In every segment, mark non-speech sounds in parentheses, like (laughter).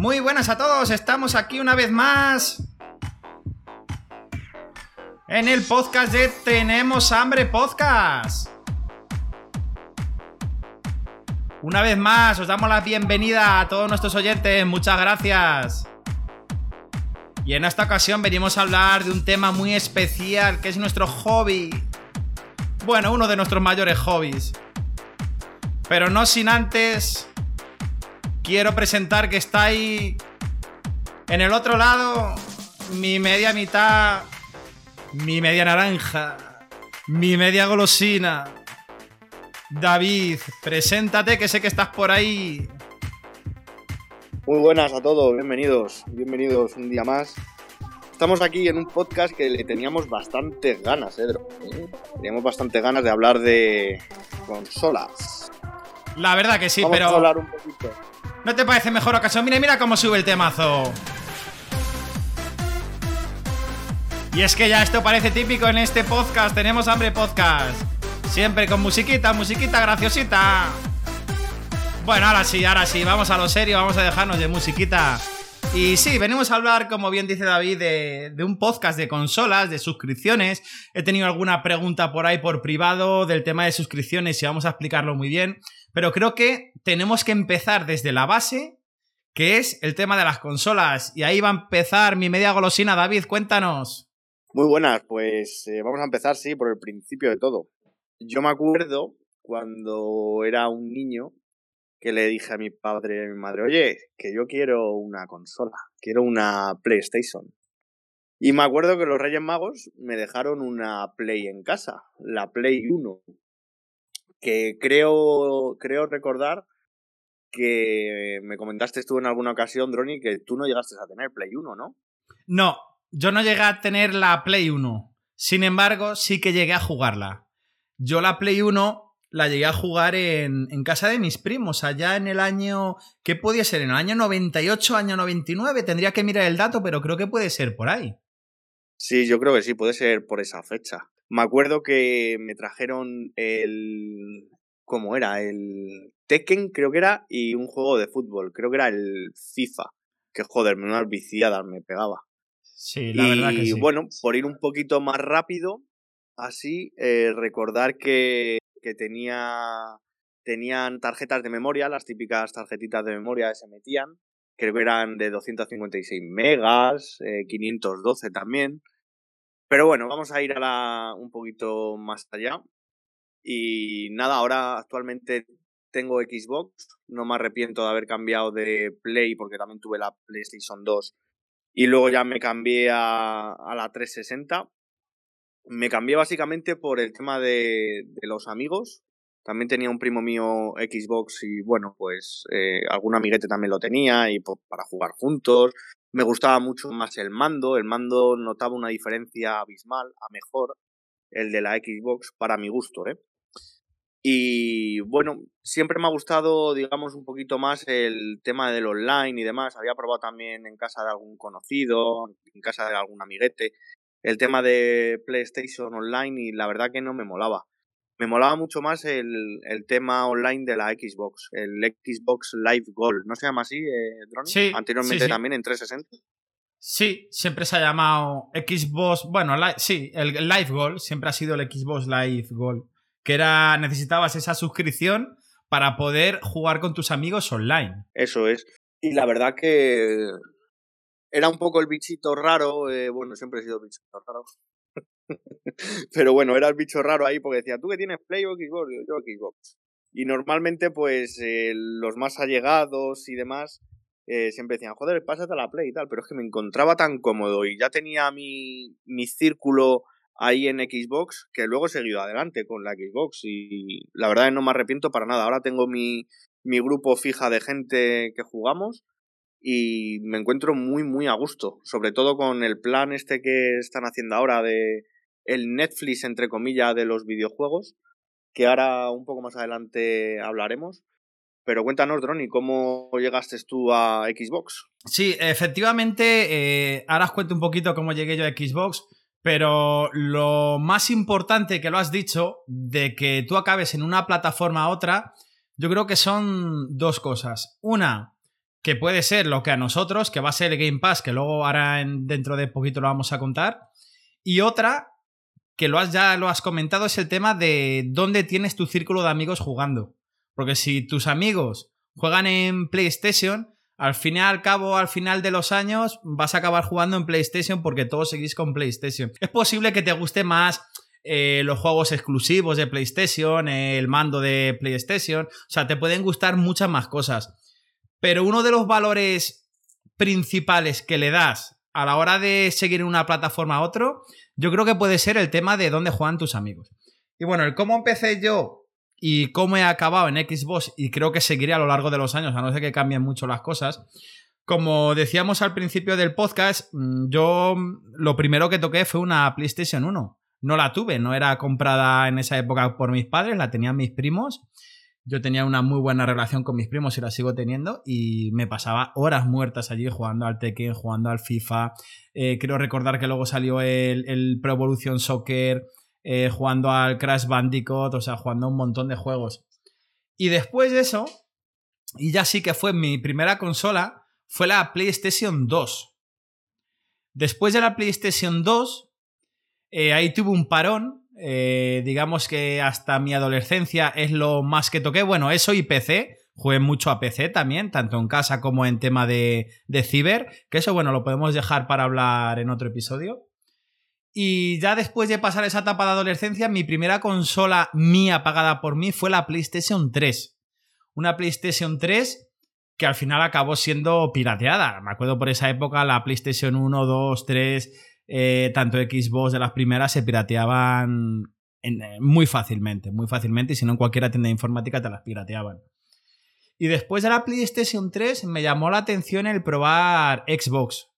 Muy buenas a todos, estamos aquí una vez más en el podcast de Tenemos Hambre Podcast. Una vez más, os damos la bienvenida a todos nuestros oyentes, muchas gracias. Y en esta ocasión venimos a hablar de un tema muy especial, que es nuestro hobby. Bueno, uno de nuestros mayores hobbies. Pero no sin antes quiero presentar que está ahí en el otro lado mi media mitad, mi media naranja, mi media golosina. David, preséntate que sé que estás por ahí. Muy buenas a todos, bienvenidos, bienvenidos un día más. Estamos aquí en un podcast que le teníamos bastantes ganas, Edro. ¿eh? Teníamos bastante ganas de hablar de consolas. La verdad que sí, Vamos pero... a hablar un poquito. ¿No te parece mejor ocasión? Mira, mira cómo sube el temazo. Y es que ya esto parece típico en este podcast. Tenemos hambre podcast. Siempre con musiquita, musiquita graciosita. Bueno, ahora sí, ahora sí. Vamos a lo serio, vamos a dejarnos de musiquita. Y sí, venimos a hablar, como bien dice David, de, un podcast de consolas, de suscripciones. He tenido alguna pregunta por ahí por privado del tema de suscripciones y vamos a explicarlo muy bien. Pero creo que tenemos que empezar desde la base, que es el tema de las consolas. Y ahí va a empezar mi media golosina. David, cuéntanos. Muy buenas, pues eh, vamos a empezar, sí, por el principio de todo. Yo me acuerdo cuando era un niño que le dije a mi padre y a mi madre, oye, que yo quiero una consola, quiero una PlayStation. Y me acuerdo que los Reyes Magos me dejaron una Play en casa, la Play 1, que creo, creo recordar que me comentaste tú en alguna ocasión, Droni, que tú no llegaste a tener Play 1, ¿no? No, yo no llegué a tener la Play 1. Sin embargo, sí que llegué a jugarla. Yo la Play 1 la llegué a jugar en, en, casa de mis primos, allá en el año... ¿Qué podía ser? ¿En el año 98, año 99? Tendría que mirar el dato, pero creo que puede ser por ahí. Sí, yo creo que sí, puede ser por esa fecha. Me acuerdo que me trajeron el... ¿Cómo era? El Tekken, creo que era, y un juego de fútbol, creo que era el FIFA. Que joder, me una viciada me pegaba. Sí, la y, verdad que sí. bueno, por ir un poquito más rápido, así, eh, recordar que que tenía tenían tarjetas de memoria, las típicas tarjetitas de memoria se metían, creo que eran de 256 megas, eh, 512 también. Pero bueno, vamos a ir a la, un poquito más allá. Y nada, ahora actualmente tengo Xbox, no me arrepiento de haber cambiado de Play porque también tuve la PlayStation 2 y luego ya me cambié a, a la 360 me cambié básicamente por el tema de, los amigos. También tenía un primo mío Xbox y bueno, pues eh, algún amiguete también lo tenía y pues, para jugar juntos. Me gustaba mucho más el mando. El mando notaba una diferencia abismal a mejor el de la Xbox para mi gusto, ¿eh? Y bueno, siempre me ha gustado, digamos, un poquito más el tema del online y demás. Había probado también en casa de algún conocido, en casa de algún amiguete, el tema de PlayStation Online y la verdad que no me molaba. Me molaba mucho más el, el tema online de la Xbox, el Xbox Live Gold. ¿No se llama así, eh, Drone? Sí. Anteriormente sí, sí. también en 360. Sí, siempre se ha llamado Xbox. Bueno, li sí, el Live Gold siempre ha sido el Xbox Live Gold. Que era. necesitabas esa suscripción para poder jugar con tus amigos online. Eso es. Y la verdad que era un poco el bichito raro, eh, bueno, siempre he sido bichito raro. (laughs) Pero bueno, era el bicho raro ahí porque decía, ¿tú que tienes Play o Xbox? Yo, yo Xbox. Y normalmente, pues, eh, los más allegados y demás eh, siempre decían, joder, pásate a la Play y tal. Pero es que me encontraba tan cómodo y ya tenía mi, mi círculo ahí en Xbox que luego he seguido adelante con la Xbox y la verdad es que no me arrepiento para nada. Ahora tengo mi, mi grupo fija de gente que jugamos y me encuentro muy muy a gusto, sobre todo con el plan este que están haciendo ahora de el Netflix entre comillas de los videojuegos, que ahora un poco más adelante hablaremos. Pero cuéntanos, Droni, ¿cómo llegaste tú a Xbox? Sí, efectivamente, eh, ahora os cuento un poquito cómo llegué yo a Xbox, pero lo más importante que lo has dicho, de que tú acabes en una plataforma a otra, yo creo que son dos cosas. Una, que puede ser lo que a nosotros, que va a ser el Game Pass, que luego ahora dentro de poquito lo vamos a contar. Y otra, que lo has, ya lo has comentado, es el tema de dónde tienes tu círculo de amigos jugando. Porque si tus amigos juegan en PlayStation, al fin y al cabo, al final de los años, vas a acabar jugando en PlayStation porque todos seguís con PlayStation. Es posible que te guste más eh, los juegos exclusivos de PlayStation, el mando de PlayStation, o sea, te pueden gustar muchas más cosas. Pero uno de los valores principales que le das a la hora de seguir una plataforma a otro, yo creo que puede ser el tema de dónde juegan tus amigos. Y bueno, el cómo empecé yo y cómo he acabado en Xbox, y creo que seguiré a lo largo de los años, a no ser que cambien mucho las cosas. Como decíamos al principio del podcast, mm, yo lo primero que toqué fue una PlayStation 1. No la tuve, no era comprada en esa época por mis padres, la tenían mis primos. Yo tenía una muy buena relación con mis primos y la sigo teniendo y me pasaba horas muertas allí jugando al Tekken, jugando al FIFA. Eh, quiero recordar que luego salió el, Pro Evolution Soccer, eh, jugando al Crash Bandicoot, o sea, jugando un montón de juegos. Y después de eso, y ya sí que fue mi primera consola, fue la PlayStation 2. Después de la PlayStation 2, eh, ahí tuve un parón. Eh, digamos que hasta mi adolescencia es lo más que toqué. Bueno, eso y PC. Jugué mucho a PC también, tanto en casa como en tema de, de ciber. Que eso, bueno, lo podemos dejar para hablar en otro episodio. Y ya después de pasar esa etapa de adolescencia, mi primera consola mía pagada por mí fue la PlayStation 3. Una PlayStation 3 que al final acabó siendo pirateada. Me acuerdo por esa época la PlayStation 1, 2, 3 eh, tanto Xbox de las primeras se pirateaban eh, muy fácilmente, muy fácilmente, y si no en cualquier tienda de informática te las pirateaban. Y después de la PlayStation 3 me llamó la atención el probar Xbox.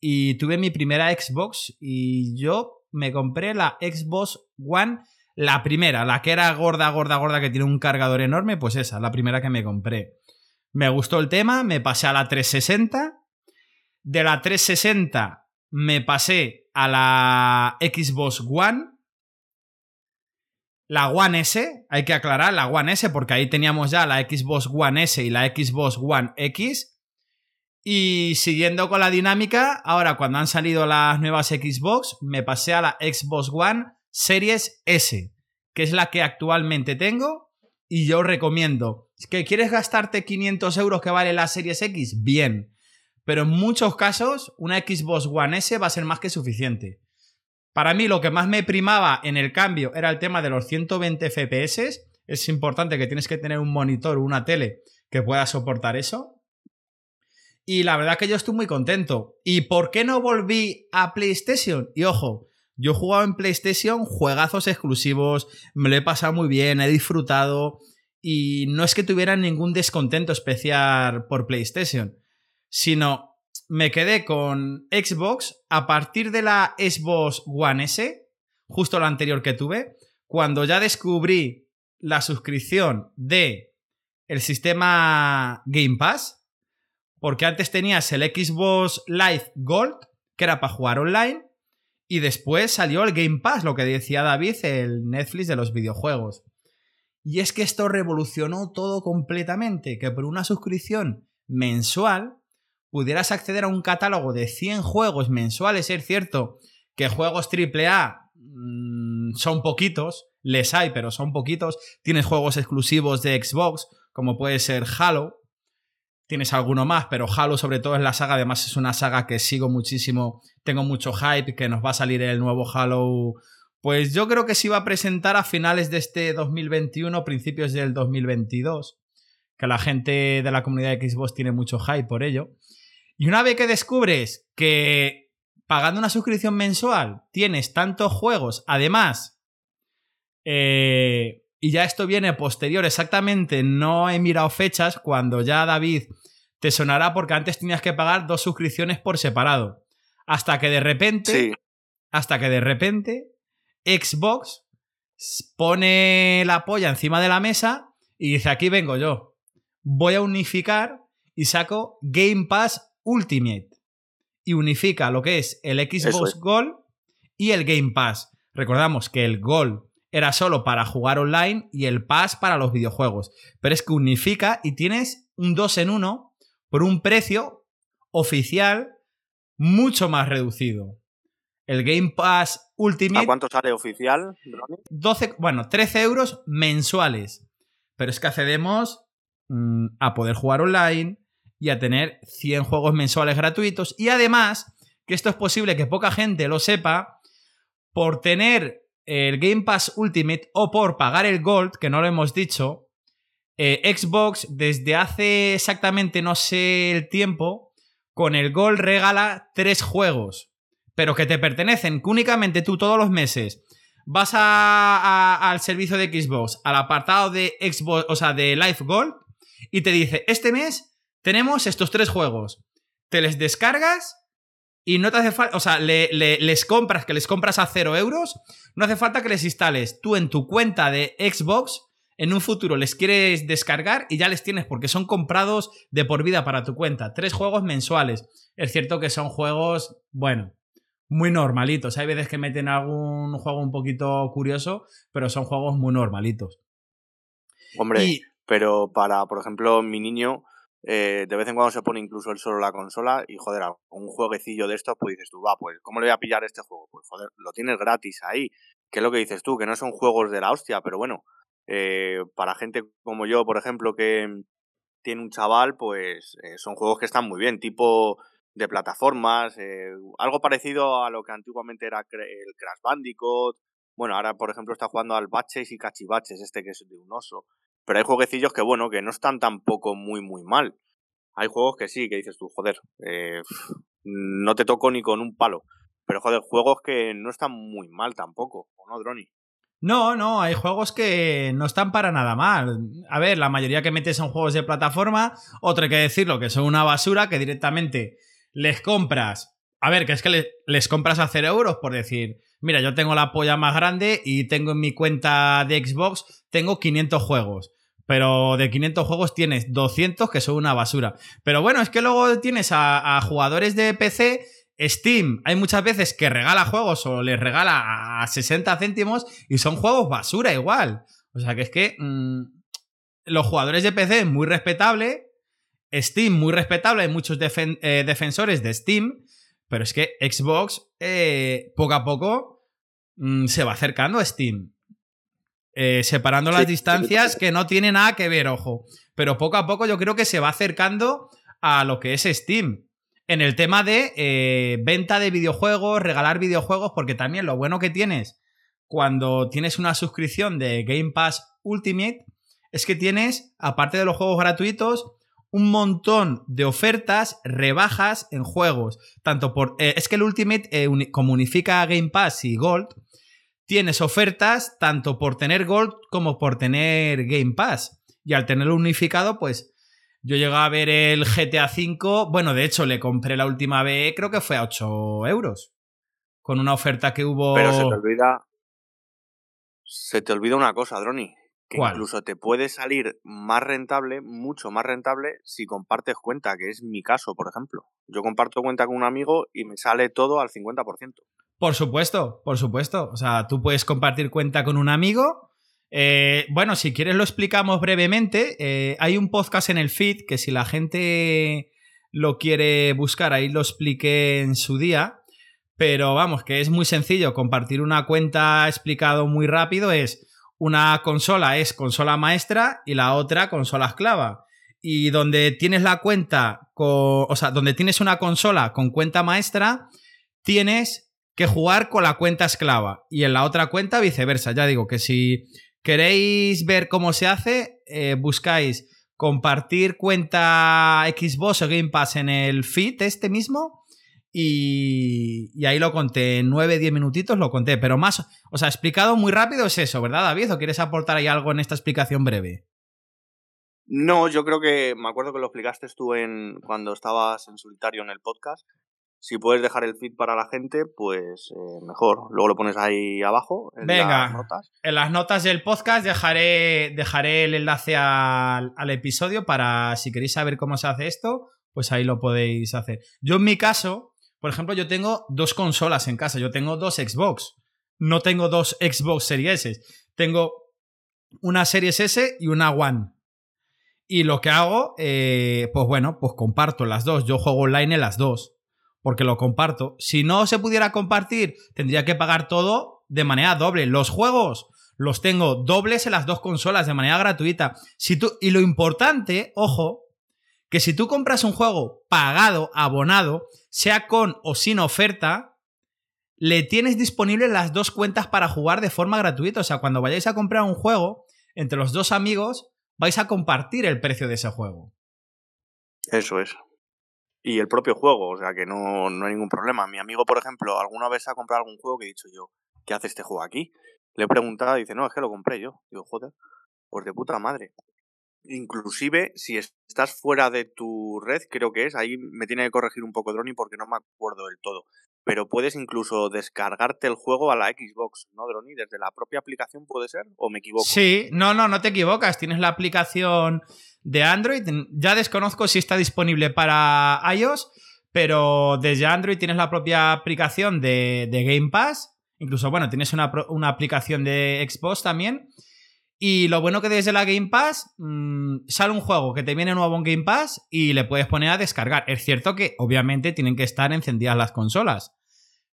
Y tuve mi primera Xbox y yo me compré la Xbox One, la primera, la que era gorda, gorda, gorda, que tiene un cargador enorme, pues esa, la primera que me compré. Me gustó el tema, me pasé a la 360. De la 360 me pasé a la Xbox One. La One S, hay que aclarar, la One S, porque ahí teníamos ya la Xbox One S y la Xbox One X. Y siguiendo con la dinámica, ahora cuando han salido las nuevas Xbox, me pasé a la Xbox One Series S, que es la que actualmente tengo. Y yo recomiendo, que quieres gastarte 500 euros que vale la Series X, bien. Pero en muchos casos, una Xbox One S va a ser más que suficiente. Para mí, lo que más me primaba en el cambio era el tema de los 120 FPS. Es importante que tienes que tener un monitor o una tele que pueda soportar eso. Y la verdad que yo estoy muy contento. ¿Y por qué no volví a PlayStation? Y ojo, yo he jugado en PlayStation juegazos exclusivos, me lo he pasado muy bien, he disfrutado y no es que tuviera ningún descontento especial por PlayStation sino me quedé con Xbox a partir de la Xbox One S, justo la anterior que tuve, cuando ya descubrí la suscripción de el sistema Game Pass, porque antes tenías el Xbox Live Gold, que era para jugar online, y después salió el Game Pass, lo que decía David, el Netflix de los videojuegos. Y es que esto revolucionó todo completamente, que por una suscripción mensual pudieras acceder a un catálogo de 100 juegos mensuales, es cierto que juegos AAA mmm, son poquitos, les hay, pero son poquitos. Tienes juegos exclusivos de Xbox, como puede ser Halo. Tienes alguno más, pero Halo sobre todo es la saga, además es una saga que sigo muchísimo, tengo mucho hype, que nos va a salir el nuevo Halo. Pues yo creo que se iba a presentar a finales de este 2021, principios del 2022, que la gente de la comunidad de Xbox tiene mucho hype por ello. Y una vez que descubres que pagando una suscripción mensual tienes tantos juegos, además, eh, y ya esto viene posterior, exactamente, no he mirado fechas, cuando ya David te sonará porque antes tenías que pagar dos suscripciones por separado. Hasta que de repente, hasta que de repente, Xbox pone la polla encima de la mesa y dice, aquí vengo yo. Voy a unificar y saco Game Pass Ultimate y unifica lo que es el Xbox Gold y el Game Pass. Recordamos que el Gold era solo para jugar online y el Pass para los videojuegos. Pero es que unifica y tienes un 2 en 1 por un precio oficial mucho más reducido. El Game Pass Ultimate. ¿A cuánto sale oficial? 12, bueno, 13 euros mensuales. Pero es que accedemos mm, a poder jugar online y a tener 100 juegos mensuales gratuitos. Y además, que esto es posible que poca gente lo sepa, por tener el Game Pass Ultimate o por pagar el Gold, que no lo hemos dicho, eh, Xbox desde hace exactamente no sé el tiempo, con el Gold regala tres juegos, pero que te pertenecen, que únicamente tú todos los meses vas al servicio de Xbox, al apartado de Xbox, o sea, de Life Gold, y te dice, este mes tenemos estos tres juegos. Te les descargas y no te hace falta, o sea, les compras, que les compras a cero euros, no hace falta que les instales tú en tu cuenta de Xbox, en un futuro les quieres descargar y ya les tienes porque son comprados de por vida para tu cuenta. Tres juegos mensuales. Es cierto que son juegos, bueno, muy normalitos. Hay veces que meten algún juego un poquito curioso, pero son juegos muy normalitos. Hombre, pero para, por ejemplo, mi niño, eh, de vez en cuando se pone incluso él solo la consola y joder, un jueguecillo de estos, pues dices tú, va, pues, ¿cómo le voy a pillar este juego? Pues joder, lo tienes gratis ahí. ¿Qué es lo que dices tú? Que no son juegos de la hostia, pero bueno, eh, para gente como yo, por ejemplo, que tiene un chaval, pues eh, son juegos que están muy bien, tipo de plataformas, algo parecido a lo que antiguamente era el Crash Bandicoot. Bueno, ahora, por ejemplo, está jugando al Baches y Cachivaches, este que es de un oso. Pero hay jueguecillos que, bueno, que no están tampoco muy, muy mal. Hay juegos que sí, que dices tú, joder, eh, no te toco ni con un palo. Pero, joder, juegos que no están muy mal tampoco, ¿o no, Droni? No, no, hay juegos que no están para nada mal. A ver, la mayoría que metes son juegos de plataforma, otro hay que decirlo, que son una basura, que directamente les compras. A ver, que es que les, compras a cero euros por decir, mira, yo tengo la polla más grande y tengo en mi cuenta de Xbox, tengo 500 juegos. Pero de 500 juegos tienes 200 que son una basura. Pero bueno, es que luego tienes a, jugadores de PC Steam hay muchas veces que regala juegos o les regala a 60 céntimos y son juegos basura igual. O sea que es que mm, los jugadores de PC muy respetable, Steam muy respetable, hay muchos eh, defensores de Steam, pero es que Xbox eh, poco a poco mm, se va acercando a Steam. Eh, separando las distancias que no tiene nada que ver, ojo. Pero poco a poco yo creo que se va acercando a lo que es Steam. En el tema de eh, venta de videojuegos, regalar videojuegos, porque también lo bueno que tienes cuando tienes una suscripción de Game Pass Ultimate es que tienes, aparte de los juegos gratuitos, un montón de ofertas, rebajas en juegos. Tanto por. Eh, es que el Ultimate, como unifica Game Pass y Gold, tienes ofertas tanto por tener Gold como por tener Game Pass. Y al tenerlo unificado, pues yo llegué a ver el GTA V. Bueno, de hecho, le compré la última vez, creo que fue a 8 euros. Con una oferta que hubo. Pero se te olvida. Se te olvida una cosa, Droni. Que incluso te puede salir más rentable, mucho más rentable, si compartes cuenta, que es mi caso, por ejemplo. Yo comparto cuenta con un amigo y me sale todo al 50%. Por supuesto, por supuesto. O sea, tú puedes compartir cuenta con un amigo. Eh, bueno, si quieres lo explicamos brevemente. Eh, hay un podcast en el feed que si la gente lo quiere buscar, ahí lo expliqué en su día. Pero vamos, que es muy sencillo. Compartir una cuenta explicado muy rápido es una consola es consola maestra y la otra consola esclava. Y donde tienes la cuenta, con, o sea, donde tienes una consola con cuenta maestra, tienes que jugar con la cuenta esclava y en la otra cuenta viceversa. Ya digo que si queréis ver cómo se hace, eh, buscáis compartir cuenta Xbox o Game Pass en el feed este mismo y, y ahí lo conté, en 9-10 minutitos lo conté, pero más, o sea, explicado muy rápido es eso, ¿verdad David? ¿O quieres aportar ahí algo en esta explicación breve? No, yo creo que me acuerdo que lo explicaste tú en cuando estabas en solitario en el podcast si puedes dejar el feed para la gente, pues eh, mejor. Luego lo pones ahí abajo. En Venga, las notas. en las notas del podcast dejaré, dejaré el enlace al, episodio para si queréis saber cómo se hace esto, pues ahí lo podéis hacer. Yo en mi caso, por ejemplo, yo tengo dos consolas en casa. Yo tengo dos Xbox. No tengo dos Xbox Series S. Tengo una Series S y una One. Y lo que hago, eh, pues bueno, pues comparto las dos. Yo juego online en las dos, porque lo comparto. Si no se pudiera compartir, tendría que pagar todo de manera doble. Los juegos los tengo dobles en las dos consolas de manera gratuita. Si tú, y lo importante, ojo, que si tú compras un juego pagado, abonado, sea con o sin oferta, le tienes disponible las dos cuentas para jugar de forma gratuita. O sea, cuando vayáis a comprar un juego entre los dos amigos, vais a compartir el precio de ese juego. Eso es. Y el propio juego, o sea que no, no hay ningún problema. Mi amigo, por ejemplo, alguna vez ha comprado algún juego que he dicho yo, ¿qué hace este juego aquí? Le he preguntado dice, no, es que lo compré yo. Digo, joder, pues de puta madre. Inclusive, si estás fuera de tu red, creo que es, ahí me tiene que corregir un poco Droni porque no me acuerdo del todo. Pero puedes incluso descargarte el juego a la Xbox, ¿no, Droni? Desde la propia aplicación puede ser, ¿o me equivoco? Sí, no, no, no te equivocas. Tienes la aplicación de Android. Ya desconozco si está disponible para iOS, pero desde Android tienes la propia aplicación de, de Game Pass Incluso, bueno, tienes una, aplicación de Xbox también. Y lo bueno que desde la Game Pass mm, sale un juego que te viene nuevo en Game Pass y le puedes poner a descargar. Es cierto que obviamente tienen que estar encendidas las consolas.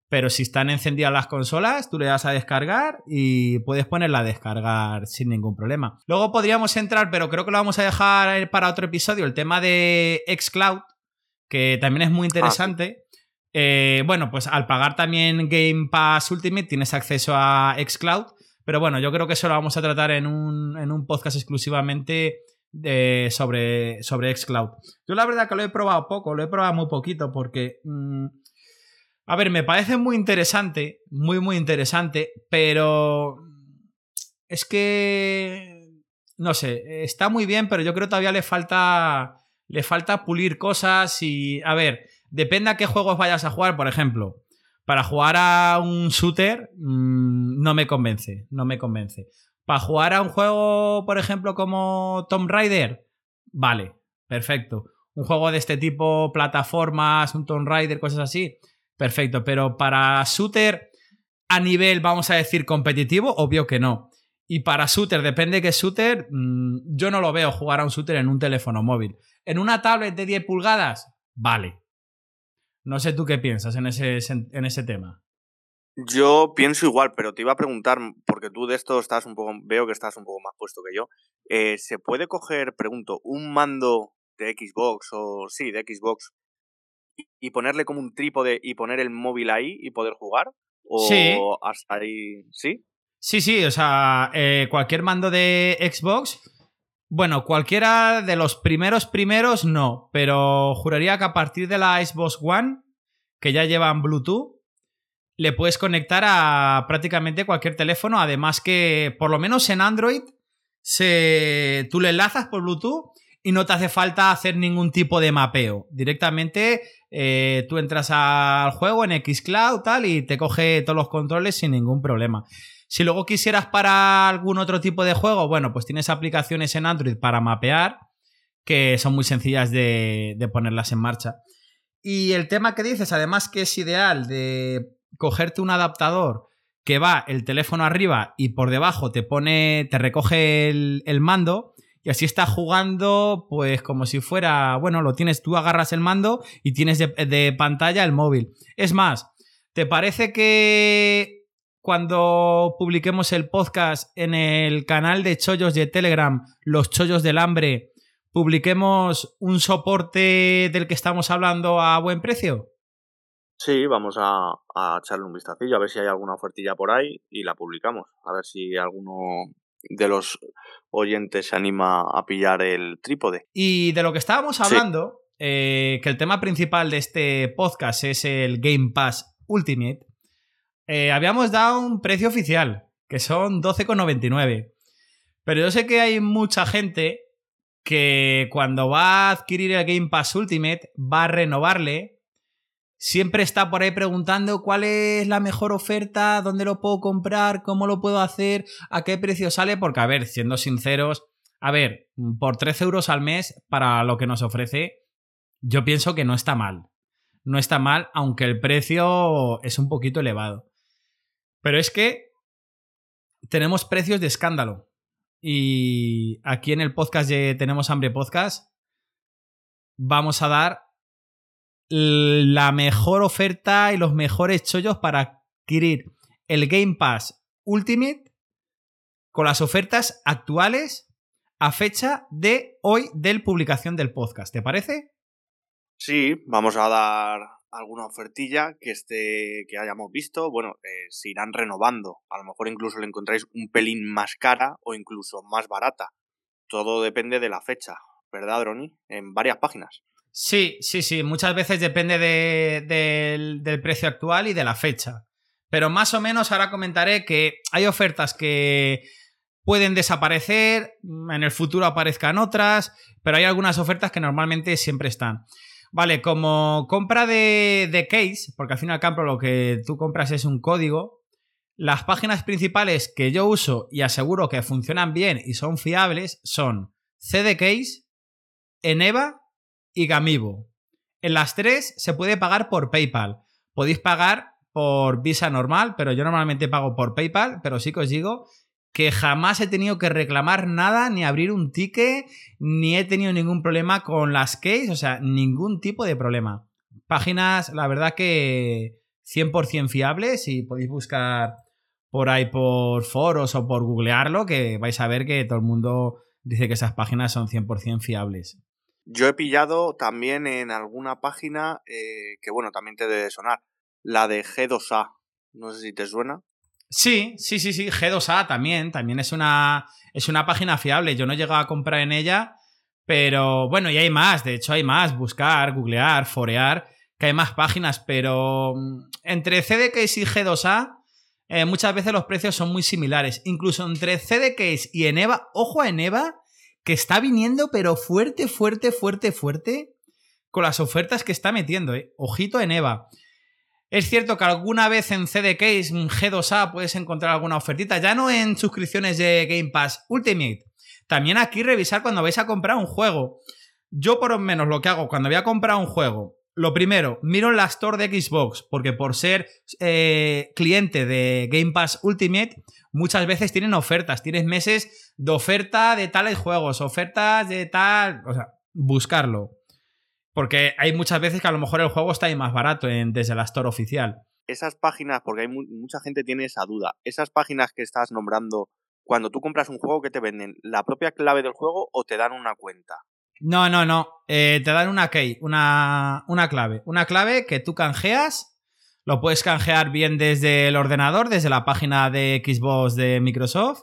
Pero si están encendidas las consolas, tú le das a descargar y puedes ponerla a descargar sin ningún problema. Luego podríamos entrar, pero creo que lo vamos a dejar para otro episodio, el tema de Xcloud, que también es muy ah, interesante. Eh, bueno, pues al pagar también Game Pass Ultimate tienes acceso a Xcloud, pero bueno, yo creo que eso lo vamos a tratar en un, podcast exclusivamente sobre, sobre Xcloud. Yo la verdad que lo he probado poco, lo he probado muy poquito porque... Mm, a ver, me parece muy interesante, muy, muy interesante, pero es que... No sé, está muy bien, pero yo creo que todavía le falta... Le falta pulir cosas y... A ver, Depende a qué juegos vayas a jugar, por ejemplo. Para jugar a un shooter, mm, no me convence. No me convence. Para jugar a un juego, por ejemplo, como Tomb Raider, vale, perfecto. Un juego de este tipo, plataformas, un Tomb Raider, cosas así, perfecto. Pero para shooter a nivel, vamos a decir, competitivo, obvio que no. Y para shooter, depende de qué shooter, mm, yo no lo veo jugar a un shooter en un teléfono móvil. En una tablet de 10 pulgadas, vale. No sé tú qué piensas en ese, en ese tema. Yo pienso igual, pero te iba a preguntar, porque tú de esto estás un poco, veo que estás un poco más puesto que yo. Eh, ¿Se puede coger, pregunto, un mando de Xbox o sí, de Xbox y ponerle como un trípode y poner el móvil ahí y poder jugar? ¿O sí. hasta ahí? ¿Sí? Sí, sí, o sea, eh, cualquier mando de Xbox bueno, cualquiera de los primeros primeros no, pero juraría que a partir de la Xbox One, que ya llevan Bluetooth, le puedes conectar a prácticamente cualquier teléfono, además que por lo menos en Android se... tú le enlazas por Bluetooth y no te hace falta hacer ningún tipo de mapeo. Directamente eh, tú entras al juego en Xcloud tal y te coge todos los controles sin ningún problema. Si luego quisieras para algún otro tipo de juego, bueno, pues tienes aplicaciones en Android para mapear que son muy sencillas de, ponerlas en marcha. Y el tema que dices, además que es ideal de cogerte un adaptador que va el teléfono arriba y por debajo te pone, te recoge el, mando y así estás jugando pues como si fuera, bueno, lo tienes, tú agarras el mando y tienes de pantalla el móvil. Es más, ¿te parece que cuando publiquemos el podcast en el canal de chollos de Telegram, los chollos del hambre, publiquemos un soporte del que estamos hablando a buen precio? Sí, vamos a, echarle un vistacillo, a ver si hay alguna ofertilla por ahí y la publicamos. A ver si alguno de los oyentes se anima a pillar el trípode. Y de lo que estábamos hablando, eh, que el tema principal de este podcast es el Game Pass Ultimate, eh, habíamos dado un precio oficial, que son 12,99. Pero yo sé que hay mucha gente que cuando va a adquirir el Game Pass Ultimate va a renovarle. Siempre está por ahí preguntando cuál es la mejor oferta, dónde lo puedo comprar, cómo lo puedo hacer, a qué precio sale, porque a ver, siendo sinceros, a ver, por 13 euros al mes para lo que nos ofrece, yo pienso que no está mal. No está mal, aunque el precio es un poquito elevado. Pero es que tenemos precios de escándalo. Y aquí en el podcast de Tenemos Hambre Podcast vamos a dar la mejor oferta y los mejores chollos para adquirir el Game Pass Ultimate con las ofertas actuales a fecha de hoy de publicación del podcast. ¿Te parece? Sí, vamos a dar alguna ofertilla que esté que hayamos visto. Bueno, eh, se irán renovando. A lo mejor incluso le encontráis un pelín más cara o incluso más barata. Todo depende de la fecha, ¿verdad, Droni? En varias páginas. Sí, sí, sí. Muchas veces depende del, precio actual y de la fecha. Pero más o menos ahora comentaré que hay ofertas que pueden desaparecer, en el futuro aparezcan otras, pero hay algunas ofertas que normalmente siempre están. Vale, como compra de, de case, porque al fin y al cabo lo que tú compras es un código, las páginas principales que yo uso y aseguro que funcionan bien y son fiables son CD Case, Eneva y Gamivo. En las tres se puede pagar por PayPal. Podéis pagar por Visa normal, pero yo normalmente pago por PayPal, pero sí que os digo que jamás he tenido que reclamar nada, ni abrir un ticket, ni he tenido ningún problema con las case, o sea, ningún tipo de problema. Páginas, la verdad que 100% fiables y podéis buscar por ahí por foros o por googlearlo, que vais a ver que todo el mundo dice que esas páginas son 100% fiables. Yo he pillado también en alguna página eh, que, bueno, también te debe sonar, la de G2A. No sé si te suena. Sí, sí, sí, sí. G2A también. También es una, es una página fiable. Yo no he llegado a comprar en ella, pero bueno, y hay más. De hecho, hay más. Buscar, googlear, forear, que hay más páginas, pero mm, entre CDKs y G2A. Eh, muchas veces los precios son muy similares. Incluso entre CDKs y Eneva, ojo a Eneva, que está viniendo, pero fuerte, fuerte, fuerte, fuerte, con las ofertas que está metiendo, ¿eh? Ojito en Eva. Es cierto que alguna vez en CDK, G2A, puedes encontrar alguna ofertita, ya no en suscripciones de Game Pass Ultimate. También aquí revisar cuando vais a comprar un juego. Yo por lo menos lo que hago cuando voy a comprar un juego, lo primero, miro en la store de Xbox, porque por ser eh, cliente de Game Pass Ultimate, muchas veces tienen ofertas, tienes meses de oferta de tales juegos, ofertas de tal, o sea, buscarlo. Porque hay muchas veces que a lo mejor el juego está ahí más barato en, desde la store oficial. Esas páginas, porque hay mucha gente tiene esa duda, esas páginas que estás nombrando, cuando tú compras un juego, ¿qué te venden? ¿La propia clave del juego o te dan una cuenta? No, no, no. Eh, te dan una key, una, una clave. Una clave que tú canjeas lo puedes canjear bien desde el ordenador, desde la página de Xbox de Microsoft,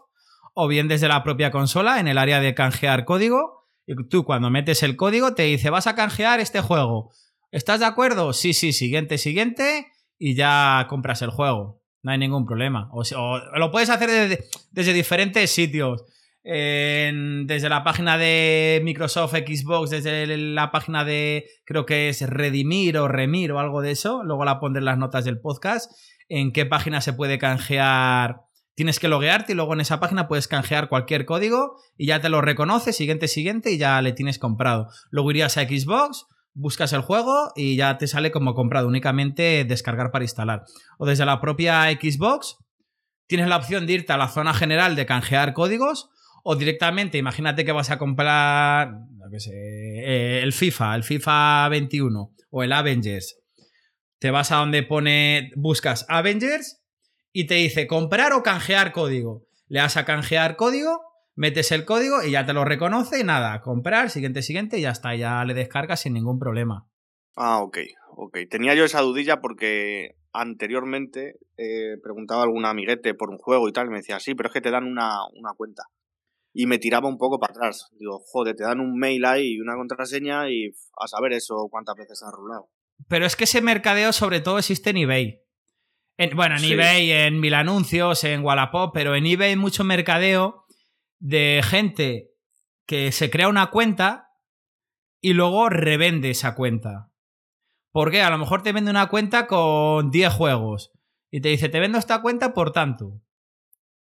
o bien desde la propia consola en el área de canjear código. Y tú cuando metes el código te dice, vas a canjear este juego. ¿Estás de acuerdo? Sí, sí, siguiente, siguiente, y ya compras el juego. No hay ningún problema. O, lo puedes hacer desde, desde diferentes sitios desde la página de Microsoft Xbox, desde la página de, creo que es Redimir o Remir o algo de eso, luego la pondré en las notas del podcast, en qué página se puede canjear. Tienes que loguearte y luego en esa página puedes canjear cualquier código y ya te lo reconoce, siguiente, siguiente y ya le tienes comprado. Luego irías a Xbox, buscas el juego y ya te sale como comprado, únicamente descargar para instalar. O desde la propia Xbox tienes la opción de irte a la zona general de canjear códigos o directamente, imagínate que vas a comprar eh, el FIFA, el FIFA 21 o el Avengers. Te vas a donde pone, buscas Avengers y te dice comprar o canjear código. Le das a canjear código, metes el código y ya te lo reconoce y nada, comprar, siguiente, siguiente y ya está, ya le descargas sin ningún problema. Ah, ok, ok. Tenía yo esa dudilla porque anteriormente eh, preguntaba a algún amiguete por un juego y tal, y me decía, sí, pero es que te dan una, una cuenta y me tiraba un poco para atrás. Digo, joder, te dan un mail ahí y una contraseña y a saber eso cuántas veces has rulado. Pero es que ese mercadeo sobre todo existe en eBay. Bueno, en eBay, en Mil Anuncios, en Wallapop, pero en eBay hay mucho mercadeo de gente que se crea una cuenta y luego revende esa cuenta. Porque a lo mejor te vende una cuenta con 10 juegos y te dice, te vendo esta cuenta por tanto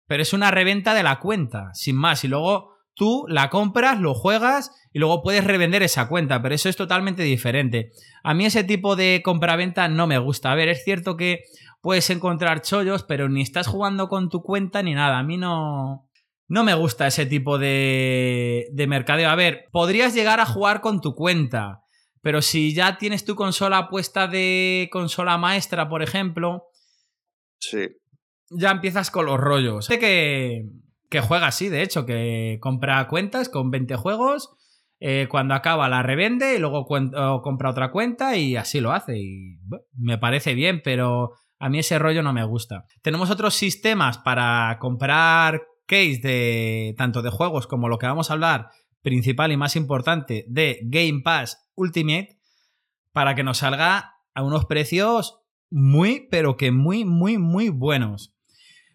pero es una reventa de la cuenta, sin más. Y luego tú la compras, lo juegas y luego puedes revender esa cuenta, pero eso es totalmente diferente. A mí ese tipo de compraventa no me gusta. A ver, es cierto que puedes encontrar chollos, pero ni estás jugando con tu cuenta ni nada. A mí no... No me gusta ese tipo de, de mercadeo. A ver, podrías llegar a jugar con tu cuenta, pero si ya tienes tu consola puesta de consola maestra, por ejemplo, Sí. ya empiezas con los rollos. Sé que, que juega así, de hecho, que compra cuentas con 20 juegos, eh, cuando acaba la revende y luego compra otra cuenta y así lo hace. Y bueno, me parece bien, pero a mí ese rollo no me gusta. Tenemos otros sistemas para comprar case de tanto de juegos como lo que vamos a hablar principal y más importante de Game Pass Ultimate para que nos salga a unos precios muy, pero que muy, muy, muy buenos.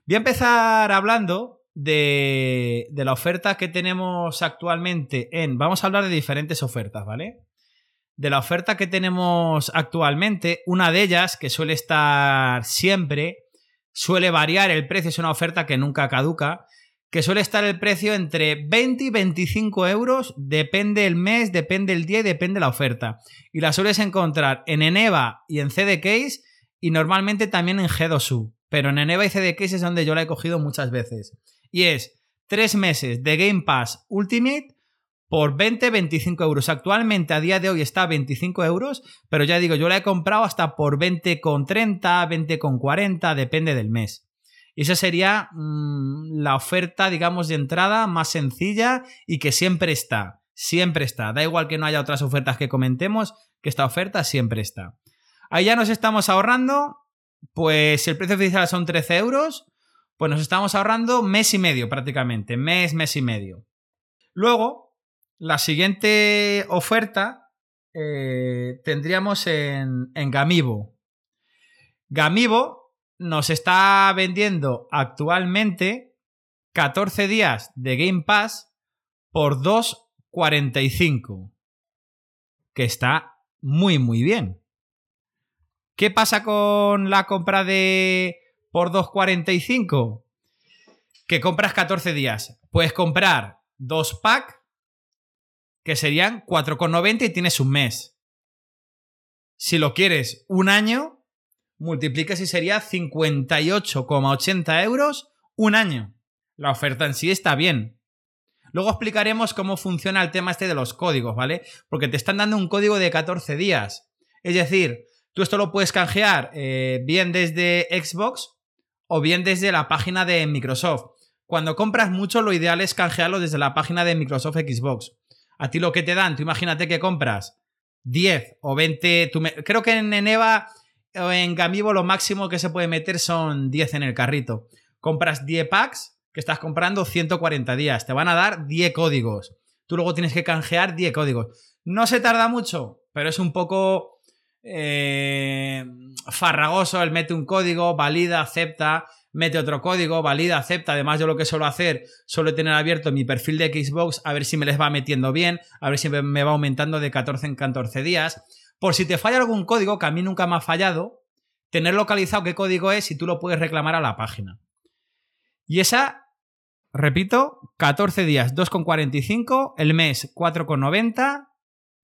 Voy a empezar hablando de, de la oferta que tenemos actualmente en... Vamos a hablar de diferentes ofertas, ¿vale? De la oferta que tenemos actualmente, una de ellas, que suele estar siempre, suele variar el precio, es una oferta que nunca caduca, que suele estar el precio entre 20 y 25 euros, depende el mes, depende el día y depende la oferta. Y la sueles encontrar en Eneva y en CD Case y normalmente también en G2U. Pero en Eneva y CD Case es donde yo la he cogido muchas veces. Y es 3 meses de Game Pass Ultimate por 20-25 euros. Actualmente a día de hoy está a 25 euros, pero ya digo, yo la he comprado hasta por 20,30, 20,40, depende del mes. Y esa sería mmm, la oferta, digamos, de entrada más sencilla y que siempre está. Siempre está. Da igual que no haya otras ofertas que comentemos, que esta oferta siempre está. Ahí ya nos estamos ahorrando, pues si el precio oficial son 13 euros, pues nos estamos ahorrando mes y medio prácticamente. Mes, mes y medio. Luego, la siguiente oferta eh, tendríamos en, en Gamibo. Gamibo nos está vendiendo actualmente 14 días de Game Pass por 2,45. Que está muy, muy bien. ¿Qué pasa con la compra de por 2,45? Que compras 14 días. Puedes comprar dos packs que serían 4,90 y tienes un mes. Si lo quieres un año, multiplicas y sería 58,80 euros un año. La oferta en sí está bien. Luego explicaremos cómo funciona el tema este de los códigos, ¿vale? Porque te están dando un código de 14 días. Es decir, tú esto lo puedes canjear eh, bien desde Xbox o bien desde la página de Microsoft. Cuando compras mucho, lo ideal es canjearlo desde la página de Microsoft Xbox. A ti lo que te dan, tú imagínate que compras 10 o 20. Me... Creo que en Eneva o en Gamibo lo máximo que se puede meter son 10 en el carrito. Compras 10 packs, que estás comprando 140 días. Te van a dar 10 códigos. Tú luego tienes que canjear 10 códigos. No se tarda mucho, pero es un poco eh, farragoso el mete un código, valida, acepta, mete otro código, valida, acepta. Además, yo lo que suelo hacer, suelo tener abierto mi perfil de Xbox a ver si me les va metiendo bien, a ver si me va aumentando de 14 en 14 días. Por si te falla algún código, que a mí nunca me ha fallado, tener localizado qué código es y tú lo puedes reclamar a la página. Y esa, repito, 14 días, 2,45, el mes 4,90,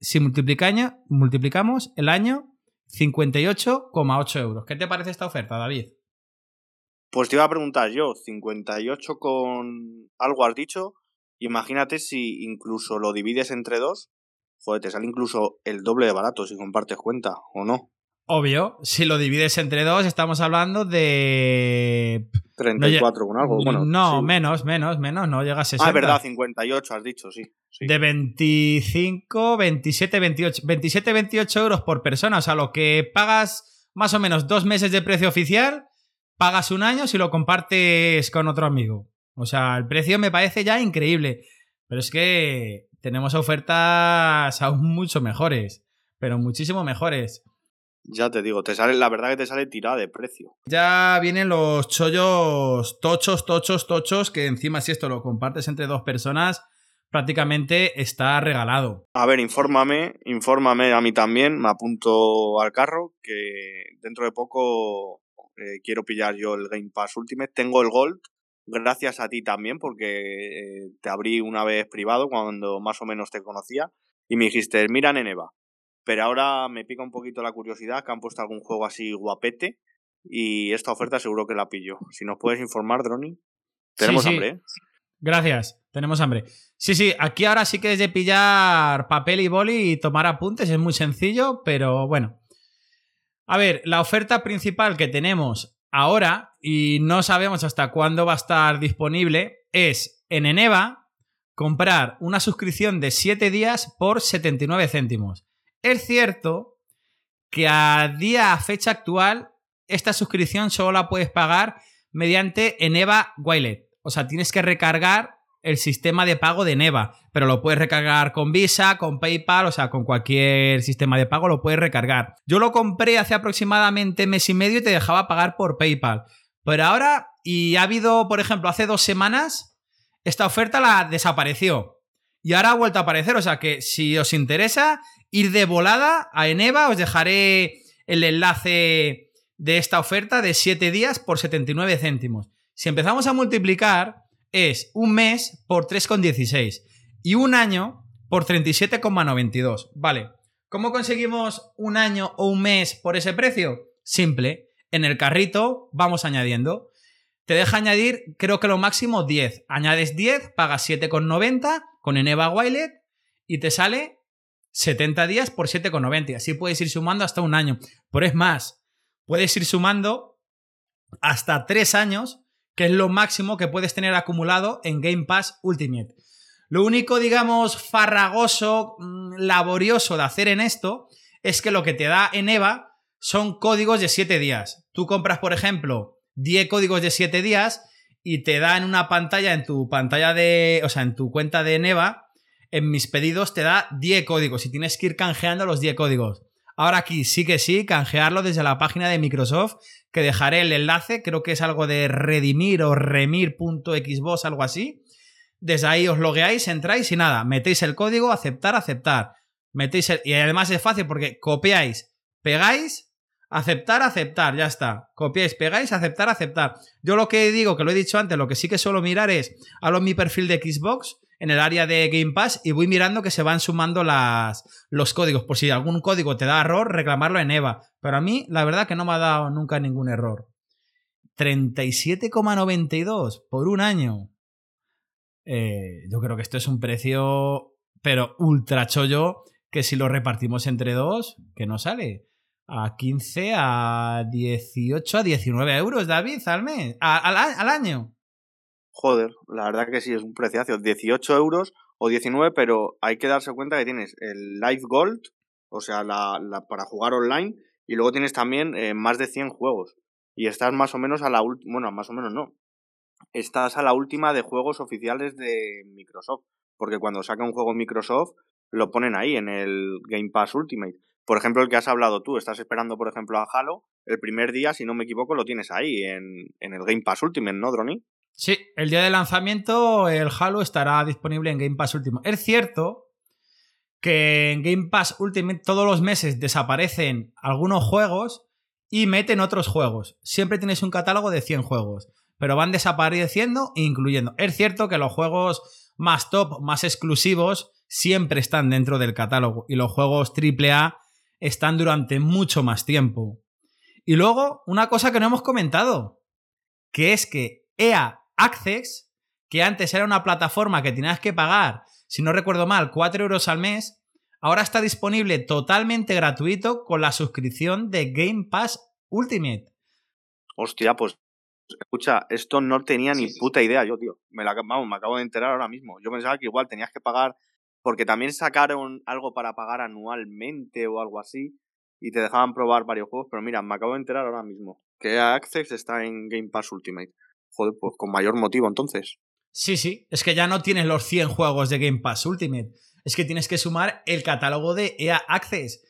si multiplicamos el año, 58,8 euros. ¿Qué te parece esta oferta, David? Pues te iba a preguntar yo, 58 con algo has dicho, imagínate si incluso lo divides entre dos, joder, te sale incluso el doble de barato si compartes cuenta, ¿o no? Obvio, si lo divides entre dos, estamos hablando de. 34 no, con algo. Bueno, no, sí. menos, menos, menos, no llega a 60. Ah, verdad, 58 has dicho, sí. sí. De 25, 27, 28. 27, 28 euros por persona. O sea, lo que pagas más o menos dos meses de precio oficial, pagas un año si lo compartes con otro amigo. O sea, el precio me parece ya increíble. Pero es que tenemos ofertas aún mucho mejores. Pero muchísimo mejores. Ya te digo, te sale, la verdad que te sale tirada de precio. Ya vienen los chollos tochos, tochos, tochos, que encima si esto lo compartes entre dos personas, prácticamente está regalado. A ver, infórmame, infórmame a mí también, me apunto al carro, que dentro de poco eh, quiero pillar yo el Game Pass Ultimate. Tengo el Gold, gracias a ti también, porque eh, te abrí una vez privado cuando más o menos te conocía, y me dijiste, mira Neneva, pero ahora me pica un poquito la curiosidad que han puesto algún juego así guapete y esta oferta seguro que la pillo. Si nos puedes informar, Droni, tenemos sí, sí. hambre, ¿eh? Gracias, tenemos hambre. Sí, sí, aquí ahora sí que es de pillar papel y boli y tomar apuntes, es muy sencillo, pero bueno. A ver, la oferta principal que tenemos ahora, y no sabemos hasta cuándo va a estar disponible, es en Eneva comprar una suscripción de 7 días por 79 céntimos. Es cierto que a día, a fecha actual, esta suscripción solo la puedes pagar mediante Eneva Wallet. O sea, tienes que recargar el sistema de pago de Neva, pero lo puedes recargar con Visa, con PayPal, o sea, con cualquier sistema de pago lo puedes recargar. Yo lo compré hace aproximadamente mes y medio y te dejaba pagar por PayPal. Pero ahora, y ha habido, por ejemplo, hace dos semanas, esta oferta la desapareció. Y ahora ha vuelto a aparecer, o sea que si os interesa ir de volada a Eneva, os dejaré el enlace de esta oferta de 7 días por 79 céntimos. Si empezamos a multiplicar, es un mes por 3,16 y un año por 37,92. Vale, ¿cómo conseguimos un año o un mes por ese precio? Simple, en el carrito vamos añadiendo. Te deja añadir, creo que lo máximo 10. Añades 10, pagas 7,90 con Eneva Wallet y te sale 70 días por 7,90. Así puedes ir sumando hasta un año. Pero es más, puedes ir sumando hasta 3 años que es lo máximo que puedes tener acumulado en Game Pass Ultimate. Lo único, digamos, farragoso, mm, laborioso de hacer en esto es que lo que te da en EVA son códigos de 7 días. Tú compras, por ejemplo, 10 códigos de 7 días y te da en una pantalla, en tu pantalla de, o sea, en tu cuenta de Neva, en mis pedidos te da 10 códigos y tienes que ir canjeando los 10 códigos. Ahora aquí sí que sí, canjearlo desde la página de Microsoft, que dejaré el enlace, creo que es algo de redimir o remir.xbox, algo así. Desde ahí os logueáis, entráis y nada, metéis el código, aceptar, aceptar. Metéis y además es fácil porque copiáis, pegáis, aceptar, aceptar, ya está. Copiáis, pegáis, aceptar, aceptar. Yo lo que digo, que lo he dicho antes, lo que sí que suelo mirar es, hablo mi perfil de Xbox, en el área de Game Pass y voy mirando que se van sumando los códigos. Por si algún código te da error, reclamarlo en EVA. Pero a mí, la verdad que no me ha dado nunca ningún error. 37,92 por un año. Eh, yo creo que esto es un precio, pero ultra chollo, que si lo repartimos entre dos, que no sale. A 15, a 18, a 19 euros, David, al mes, al año. Joder, la verdad que sí, es un preciazo. 18 euros o 19, pero hay que darse cuenta que tienes el Live Gold, o sea, la, para jugar online, y luego tienes también eh, más de 100 juegos. Y estás más o menos a la última, bueno, más o menos no. Estás a la última de juegos oficiales de Microsoft. Porque cuando saca un juego Microsoft, lo ponen ahí en el Game Pass Ultimate. Por ejemplo, el que has hablado tú, estás esperando, por ejemplo, a Halo, el primer día, si no me equivoco, lo tienes ahí en, en el Game Pass Ultimate, ¿no, Droni? Sí, el día de lanzamiento el Halo estará disponible en Game Pass Ultimate. Es cierto que en Game Pass Ultimate todos los meses desaparecen algunos juegos y meten otros juegos. Siempre tienes un catálogo de 100 juegos, pero van desapareciendo e incluyendo. Es cierto que los juegos más top, más exclusivos, siempre están dentro del catálogo y los juegos AAA están durante mucho más tiempo. Y luego, una cosa que no hemos comentado, que es que EA Access, que antes era una plataforma que tenías que pagar, si no recuerdo mal, 4 euros al mes, ahora está disponible totalmente gratuito con la suscripción de Game Pass Ultimate. Hostia, pues escucha, esto no tenía ni puta idea yo, tío. Me, la, vamos, me acabo de enterar ahora mismo. Yo pensaba que igual tenías que pagar, porque también sacaron algo para pagar anualmente o algo así, y te dejaban probar varios juegos, pero mira, me acabo de enterar ahora mismo que Access está en Game Pass Ultimate. Joder, pues con mayor motivo entonces. Sí, sí, es que ya no tienes los 100 juegos de Game Pass Ultimate, es que tienes que sumar el catálogo de EA Access.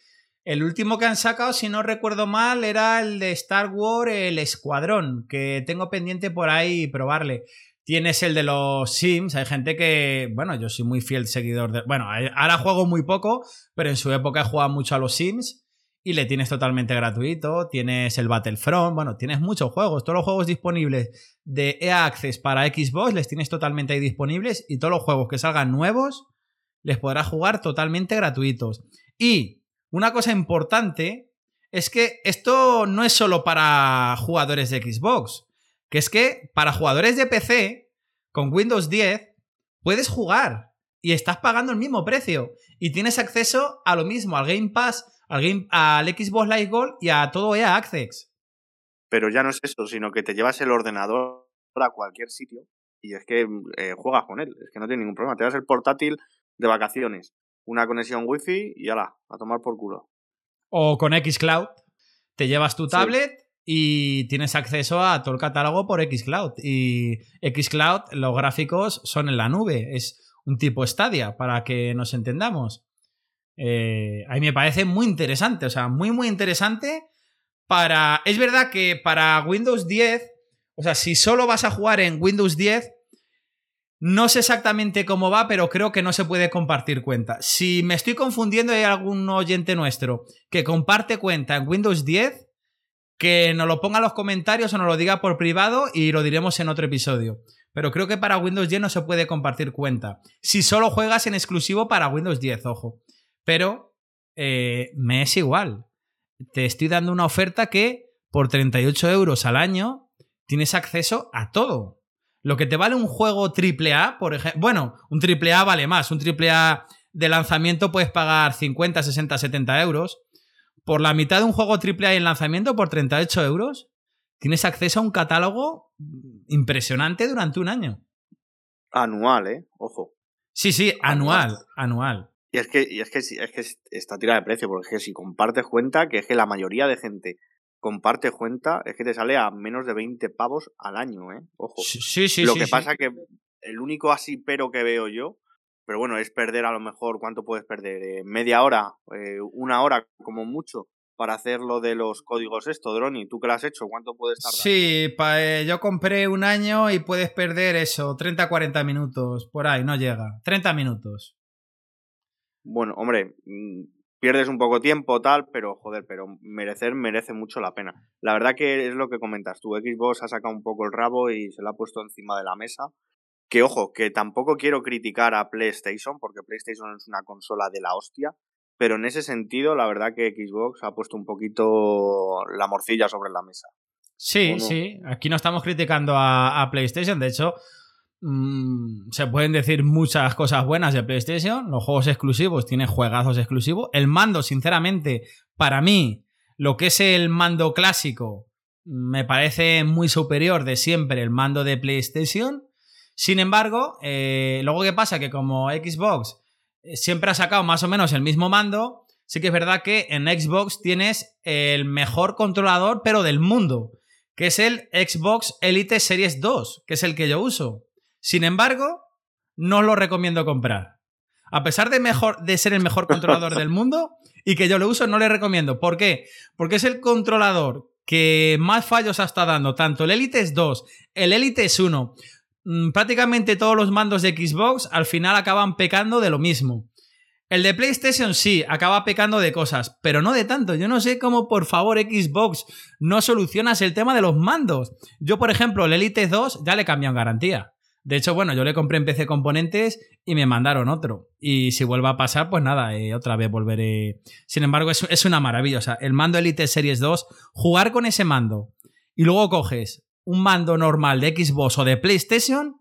El último que han sacado, si no recuerdo mal, era el de Star Wars, el Escuadrón, que tengo pendiente por ahí probarle. Tienes el de los Sims, hay gente que, bueno, yo soy muy fiel seguidor de... Bueno, ahora juego muy poco, pero en su época he jugado mucho a los Sims y le tienes totalmente gratuito. Tienes el Battlefront, bueno, tienes muchos juegos. Todos los juegos disponibles de EA Access para Xbox les tienes totalmente ahí disponibles y todos los juegos que salgan nuevos les podrás jugar totalmente gratuitos. Y una cosa importante es que esto no es solo para jugadores de Xbox, que es que para jugadores de PC, con Windows 10 puedes jugar y estás pagando el mismo precio y tienes acceso a lo mismo, al Game Pass, al, Game, al Xbox Live Gold y a todo EA Access. Pero ya no es eso, sino que te llevas el ordenador a cualquier sitio y es que eh, juegas con él, es que no tiene ningún problema. Te das el portátil de vacaciones, una conexión wifi y ala, a tomar por culo. O con Xcloud, te llevas tu tablet y tienes acceso a todo el catálogo por Xcloud. Y Xcloud, los gráficos son en la nube, es un tipo Stadia, para que nos entendamos. Eh, a mí me parece muy interesante, o sea, muy, muy interesante para... Es verdad que para Windows 10, o sea, si solo vas a jugar en Windows 10, no sé exactamente cómo va, pero creo que no se puede compartir cuenta. Si me estoy confundiendo hay algún oyente nuestro que comparte cuenta en Windows 10, que nos lo ponga en los comentarios o nos lo diga por privado y lo diremos en otro episodio. Pero creo que para Windows 10 no se puede compartir cuenta. Si solo juegas en exclusivo para Windows 10, ojo. Pero eh, me es igual. Te estoy dando una oferta que por 38 euros al año tienes acceso a todo. Lo que te vale un juego AAA, por ejemplo. Bueno, un AAA vale más. Un AAA de lanzamiento puedes pagar 50, 60, 70 euros por la mitad de un juego AAA en lanzamiento, por 38 euros, tienes acceso a un catálogo impresionante durante un año. Anual, ¿eh? Ojo. Sí, sí, anual, anual. Y es que, y es que, es que está tirada de precio, porque es que si compartes cuenta, que es que la mayoría de gente comparte cuenta, es que te sale a menos de 20 pavos al año, ¿eh? Ojo. Sí, sí, Lo sí, que pasa que el único así pero que veo yo pero bueno, es perder a lo mejor, ¿cuánto puedes perder? Eh, media hora, eh, una hora como mucho para hacer lo de los códigos esto, Droni. ¿Tú que lo has hecho? ¿Cuánto puedes tardar? Sí, pa, eh, yo compré un año y puedes perder eso, 30-40 minutos, por ahí, no llega. 30 minutos. Bueno, hombre, mm, pierdes un poco tiempo, tal, pero joder, pero merecer merece mucho la pena. La verdad que es lo que comentas tú, Xbox ha sacado un poco el rabo y se lo ha puesto encima de la mesa que ojo, que tampoco quiero criticar a PlayStation, porque PlayStation es una consola de la hostia, pero en ese sentido, la verdad que Xbox ha puesto un poquito la morcilla sobre la mesa. Sí, no? sí, aquí no estamos criticando a, a PlayStation, de hecho, mmm, se pueden decir muchas cosas buenas de PlayStation, los juegos exclusivos, tiene juegazos exclusivos, el mando, sinceramente, para mí, lo que es el mando clásico, me parece muy superior de siempre el mando de PlayStation. Sin embargo, eh, luego qué pasa que como Xbox eh, siempre ha sacado más o menos el mismo mando, sí que es verdad que en Xbox tienes el mejor controlador, pero del mundo, que es el Xbox Elite Series 2, que es el que yo uso. Sin embargo, no lo recomiendo comprar. A pesar de, mejor, de ser el mejor controlador del (laughs) mundo y que yo lo uso, no le recomiendo. ¿Por qué? Porque es el controlador que más fallos ha estado dando, tanto el Elite 2, el Elite 1, mmm, prácticamente todos los mandos de Xbox al final acaban pecando de lo mismo. El de PlayStation sí, acaba pecando de cosas, pero no de tanto. Yo no sé cómo, por favor, Xbox no solucionas el tema de los mandos. Yo, por ejemplo, el Elite 2 ya le cambian garantía. De hecho, bueno, yo le compré en PC Componentes y me mandaron otro. Y si vuelve a pasar, pues nada, eh, otra vez volveré. Sin embargo, es, es una maravilla. O sea, el mando Elite Series 2, jugar con ese mando y luego coges un mando normal de Xbox o de PlayStation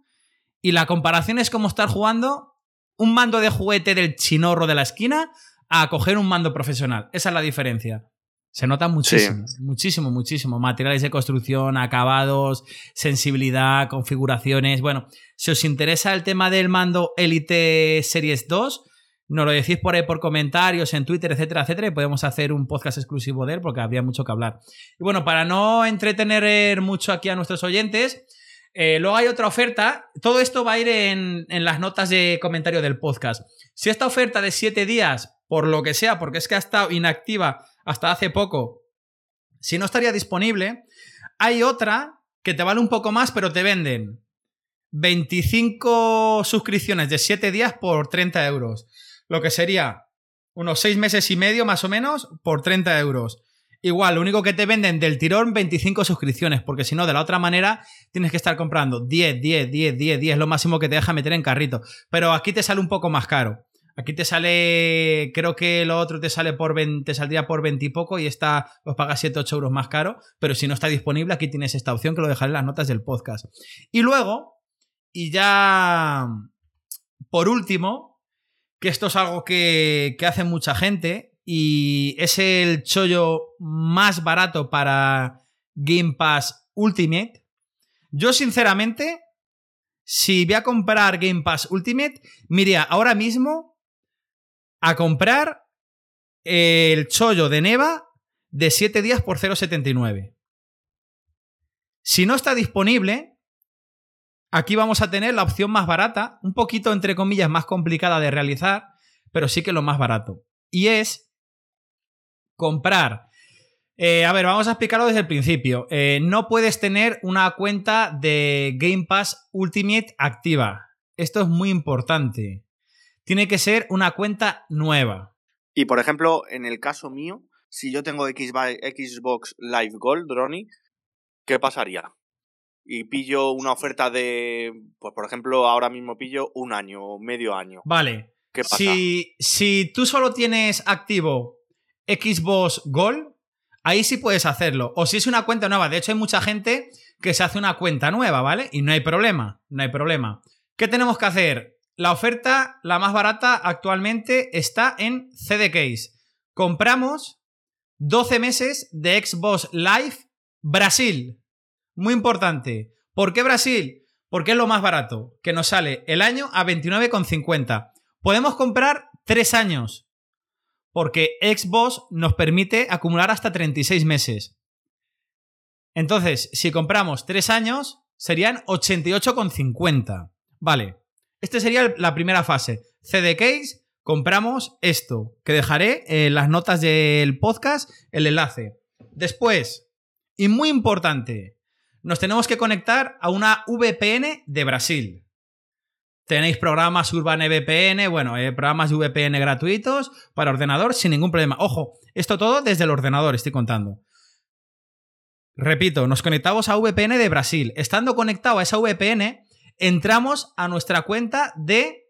y la comparación es como estar jugando un mando de juguete del chinorro de la esquina a coger un mando profesional. Esa es la diferencia. Se nota muchísimo, sí. muchísimo, muchísimo. Materiales de construcción, acabados, sensibilidad, configuraciones. Bueno, si os interesa el tema del mando Elite Series 2, nos lo decís por ahí por comentarios, en Twitter, etcétera, etcétera, y podemos hacer un podcast exclusivo de él porque habría mucho que hablar. Y bueno, para no entretener mucho aquí a nuestros oyentes, eh, luego hay otra oferta. Todo esto va a ir en, en, las notas de comentario del podcast. Si esta oferta de 7 días, por lo que sea, porque es que ha estado inactiva hasta hace poco, si no estaría disponible, hay otra que te vale un poco más, pero te venden 25 suscripciones de 7 días por 30 euros. Lo que sería unos 6 meses y medio más o menos por 30 euros. Igual, lo único que te venden del tirón 25 suscripciones, porque si no, de la otra manera tienes que estar comprando 10, 10, 10, 10, 10, lo máximo que te deja meter en carrito. Pero aquí te sale un poco más caro. Aquí te sale, creo que lo otro te sale por 20, te saldría por 20 y poco y esta os paga 7, 8 euros más caro, pero si no está disponible, aquí tienes esta opción que lo dejaré en las notas del podcast. Y luego, Y ya, por último, que esto es algo que, que hace mucha gente y es el chollo más barato para Game Pass Ultimate. Yo, sinceramente, si voy a comprar Game Pass Ultimate, mire ahora mismo a comprar el chollo de Neva de 7 días por 0,79. Si no está disponible, aquí vamos a tener la opción más barata, un poquito entre comillas más complicada de realizar, pero sí que lo más barato. Y es comprar. Eh, a ver, vamos a explicarlo desde el principio. Eh, no puedes tener una cuenta de Game Pass Ultimate activa. Esto es muy importante. Tiene que ser una cuenta nueva. Y por ejemplo, en el caso mío, si yo tengo Xbox Live Gold, Ronnie, ¿qué pasaría? Y pillo una oferta de, pues por ejemplo, ahora mismo pillo un año o medio año. Vale. ¿Qué pasa? Si, si tú solo tienes activo Xbox Gold, ahí sí puedes hacerlo. O si es una cuenta nueva. De hecho, hay mucha gente que se hace una cuenta nueva, ¿vale? Y no hay problema, no hay problema. ¿Qué tenemos que hacer? La oferta, la más barata actualmente, está en CDCase. Compramos 12 meses de Xbox Live Brasil. Muy importante. ¿Por qué Brasil? Porque es lo más barato, que nos sale el año a 29,50. Podemos comprar 3 años, porque Xbox nos permite acumular hasta 36 meses. Entonces, si compramos 3 años, serían 88,50. Vale, esta sería la primera fase. CD compramos esto, que dejaré en las notas del podcast el enlace. Después, y muy importante, nos tenemos que conectar a una VPN de Brasil. Tenéis programas Urban VPN, bueno, eh, programas de VPN gratuitos para ordenador sin ningún problema. Ojo, esto todo desde el ordenador, estoy contando. Repito, nos conectamos a VPN de Brasil. Estando conectado a esa VPN, entramos a nuestra cuenta de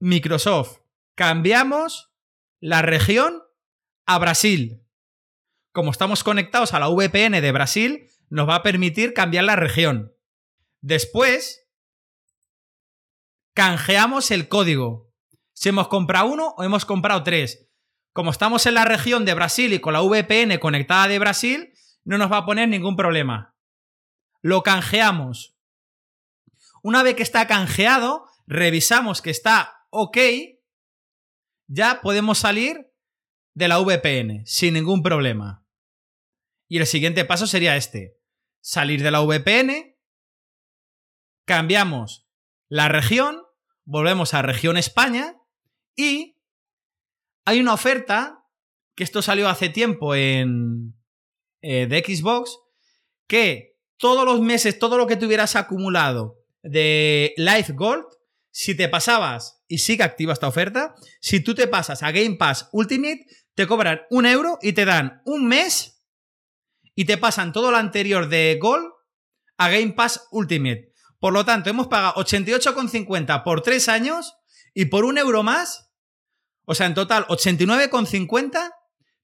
Microsoft. Cambiamos la región a Brasil. Como estamos conectados a la VPN de Brasil, nos va a permitir cambiar la región. Después, canjeamos el código. Si hemos comprado uno o hemos comprado tres. Como estamos en la región de Brasil y con la VPN conectada de Brasil, no nos va a poner ningún problema. Lo canjeamos. Una vez que está canjeado, revisamos que está ok, ya podemos salir de la VPN sin ningún problema. Y el siguiente paso sería este. Salir de la VPN, cambiamos la región volvemos a región España y hay una oferta, que esto salió hace tiempo en eh, de Xbox, que todos los meses, todo lo que tuvieras acumulado de Life Gold, si te pasabas, y sigue activa esta oferta, si tú te pasas a Game Pass Ultimate, te cobran un euro y te dan un mes y te pasan todo lo anterior de Gold a Game Pass Ultimate. Por lo tanto, hemos pagado 88,50 por 3 años y por un euro más, o sea, en total 89,50,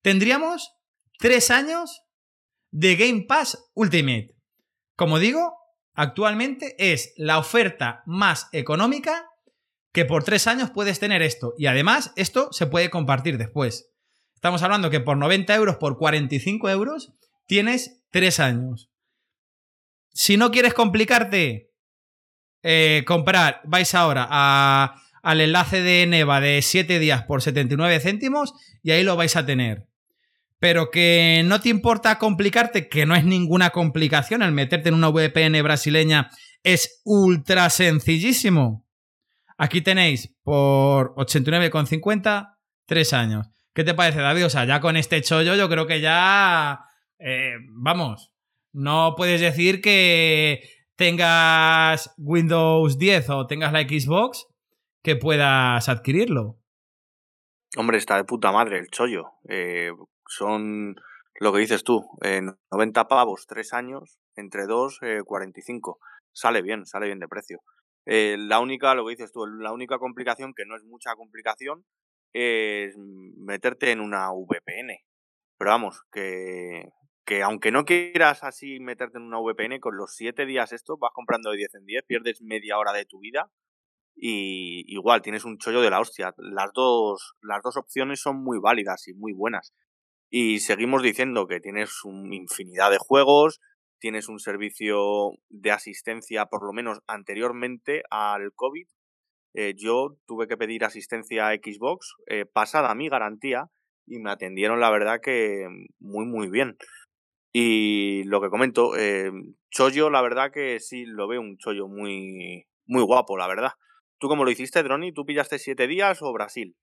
tendríamos 3 años de Game Pass Ultimate. Como digo, actualmente es la oferta más económica que por 3 años puedes tener esto. Y además, esto se puede compartir después. Estamos hablando que por 90 euros, por 45 euros, tienes 3 años. Si no quieres complicarte, eh, comprar, vais ahora al enlace de Neva de 7 días por 79 céntimos y ahí lo vais a tener. Pero que no te importa complicarte, que no es ninguna complicación, el meterte en una VPN brasileña es ultra sencillísimo. Aquí tenéis por 89,50, 3 años. ¿Qué te parece, David? O sea, ya con este chollo yo creo que ya... Eh, vamos, no puedes decir que tengas Windows 10 o tengas la Xbox, que puedas adquirirlo. Hombre, está de puta madre el chollo. Eh, son lo que dices tú, 90 pavos, 3 años, entre 2, 45. Eh, sale bien, sale bien de precio. Eh, la única, lo que dices tú, la única complicación, que no es mucha complicación, es meterte en una VPN. Pero vamos, que que aunque no quieras así meterte en una VPN, con los 7 días esto vas comprando de 10 en 10, pierdes media hora de tu vida y igual tienes un chollo de la hostia. Las dos, las dos opciones son muy válidas y muy buenas. Y seguimos diciendo que tienes una infinidad de juegos, tienes un servicio de asistencia, por lo menos anteriormente al COVID. Eh, yo tuve que pedir asistencia a Xbox eh, pasada mi garantía y me atendieron, la verdad, que muy, muy bien. Y lo que comento, eh, chollo, la verdad que sí lo veo un chollo muy, muy guapo, la verdad. ¿Tú cómo lo hiciste, Droni? ¿Tú pillaste siete días o Brasil?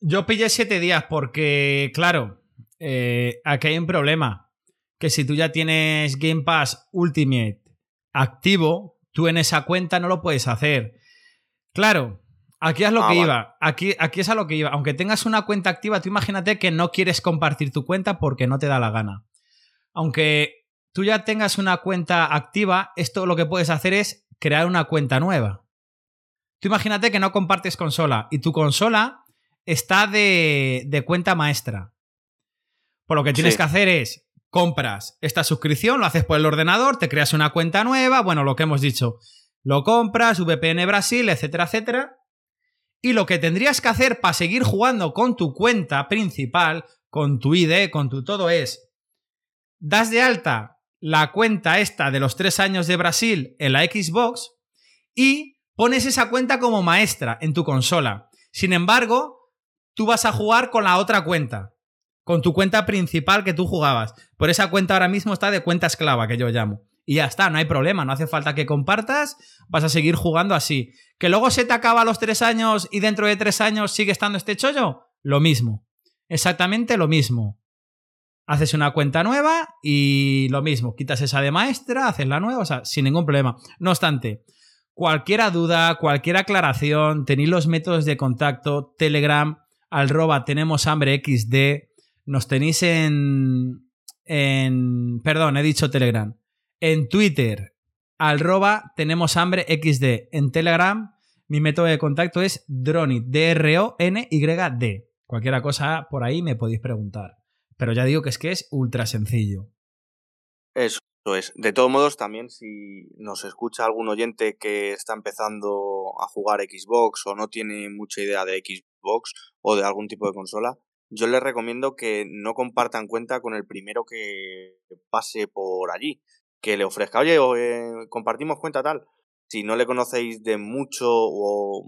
Yo pillé siete días porque, claro, eh, aquí hay un problema. Que si tú ya tienes Game Pass Ultimate activo, tú en esa cuenta no lo puedes hacer. Claro, aquí es lo ah, que iba. Aquí, aquí es a lo que iba. Aunque tengas una cuenta activa, tú imagínate que no quieres compartir tu cuenta porque no te da la gana. Aunque tú ya tengas una cuenta activa, esto lo que puedes hacer es crear una cuenta nueva. Tú imagínate que no compartes consola y tu consola está de, cuenta maestra. Por lo que tienes que hacer es compras esta suscripción, lo haces por el ordenador, te creas una cuenta nueva, bueno, lo que hemos dicho, lo compras, VPN Brasil, etcétera, etcétera. Y lo que tendrías que hacer para seguir jugando con tu cuenta principal, con tu ID, con tu todo es, das de alta la cuenta esta de los tres años de Brasil en la Xbox y pones esa cuenta como maestra en tu consola. Sin embargo, tú vas a jugar con la otra cuenta, con tu cuenta principal que tú jugabas. Por esa cuenta ahora mismo está de cuenta esclava, que yo llamo. Y ya está, no hay problema, no hace falta que compartas, vas a seguir jugando así. ¿Que luego se te acaba los tres años y dentro de tres años sigue estando este chollo? Lo mismo. Exactamente lo mismo. Haces una cuenta nueva y lo mismo, quitas esa de maestra, haces la nueva, o sea, sin ningún problema. No obstante, Cualquier duda, cualquier aclaración, tenéis los métodos de contacto, Telegram, arroba tenemos hambre XD, nos tenéis en, en, perdón, he dicho Telegram, en Twitter, arroba tenemos hambre XD, en Telegram, mi método de contacto es Dronit, D-R-O-N-Y-D. Cualquier cosa por ahí me podéis preguntar. Pero ya digo que es que es ultra sencillo. Eso es. De todos modos, también si nos escucha algún oyente que está empezando a jugar Xbox o no tiene mucha idea de Xbox o de algún tipo de consola, yo les recomiendo que no compartan cuenta con el primero que pase por allí, que le ofrezca, oye, eh, compartimos cuenta tal. Si no le conocéis de mucho o,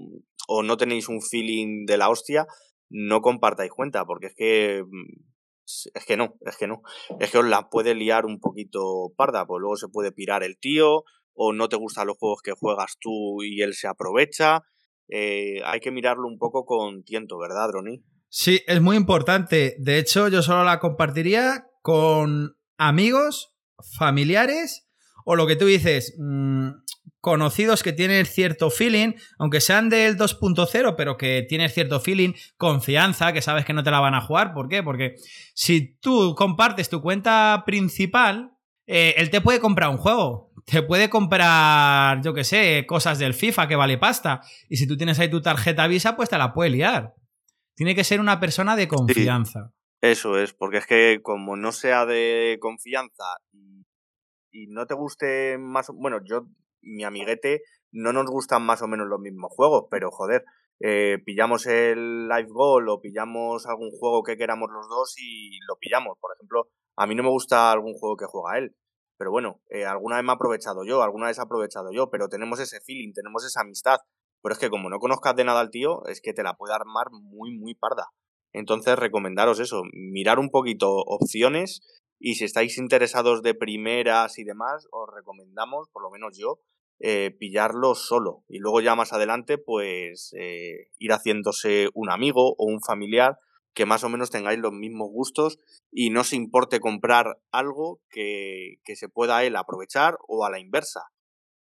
o no tenéis un feeling de la hostia, no compartáis cuenta, porque es que mm, es que no, es que no. Es que os la puede liar un poquito parda, pues luego se puede pirar el tío, o no te gustan los juegos que juegas tú y él se aprovecha. Eh, hay que mirarlo un poco con tiento, ¿verdad, Droni? Sí, es muy importante. De hecho, yo solo la compartiría con amigos, familiares, o lo que tú dices, mmm, conocidos que tienen cierto feeling, aunque sean del 2.0, pero que tienen cierto feeling, confianza, que sabes que no te la van a jugar. ¿Por qué? Porque si tú compartes tu cuenta principal, eh, él te puede comprar un juego. Te puede comprar, yo qué sé, cosas del FIFA que vale pasta. Y si tú tienes ahí tu tarjeta Visa, pues te la puede liar. Tiene que ser una persona de confianza. eso es, porque es que como no sea de confianza y no te guste más, bueno, yo mi amiguete no nos gustan más o menos los mismos juegos, pero joder, eh, pillamos el Live Goal o pillamos algún juego que queramos los dos y lo pillamos. Por ejemplo, a mí no me gusta algún juego que juega él, pero bueno, eh, alguna vez me he aprovechado yo, alguna vez he aprovechado yo, pero tenemos ese feeling, tenemos esa amistad. Pero es que como no conozcas de nada al tío, es que te la puede armar muy, muy parda. Entonces, recomendaros eso, mirar un poquito opciones y si estáis interesados de primeras y demás, os recomendamos, por lo menos yo, eh, pillarlo solo y luego ya más adelante pues eh, ir haciéndose un amigo o un familiar que más o menos tengáis los mismos gustos y no se importe comprar algo que, que se pueda él aprovechar o a la inversa.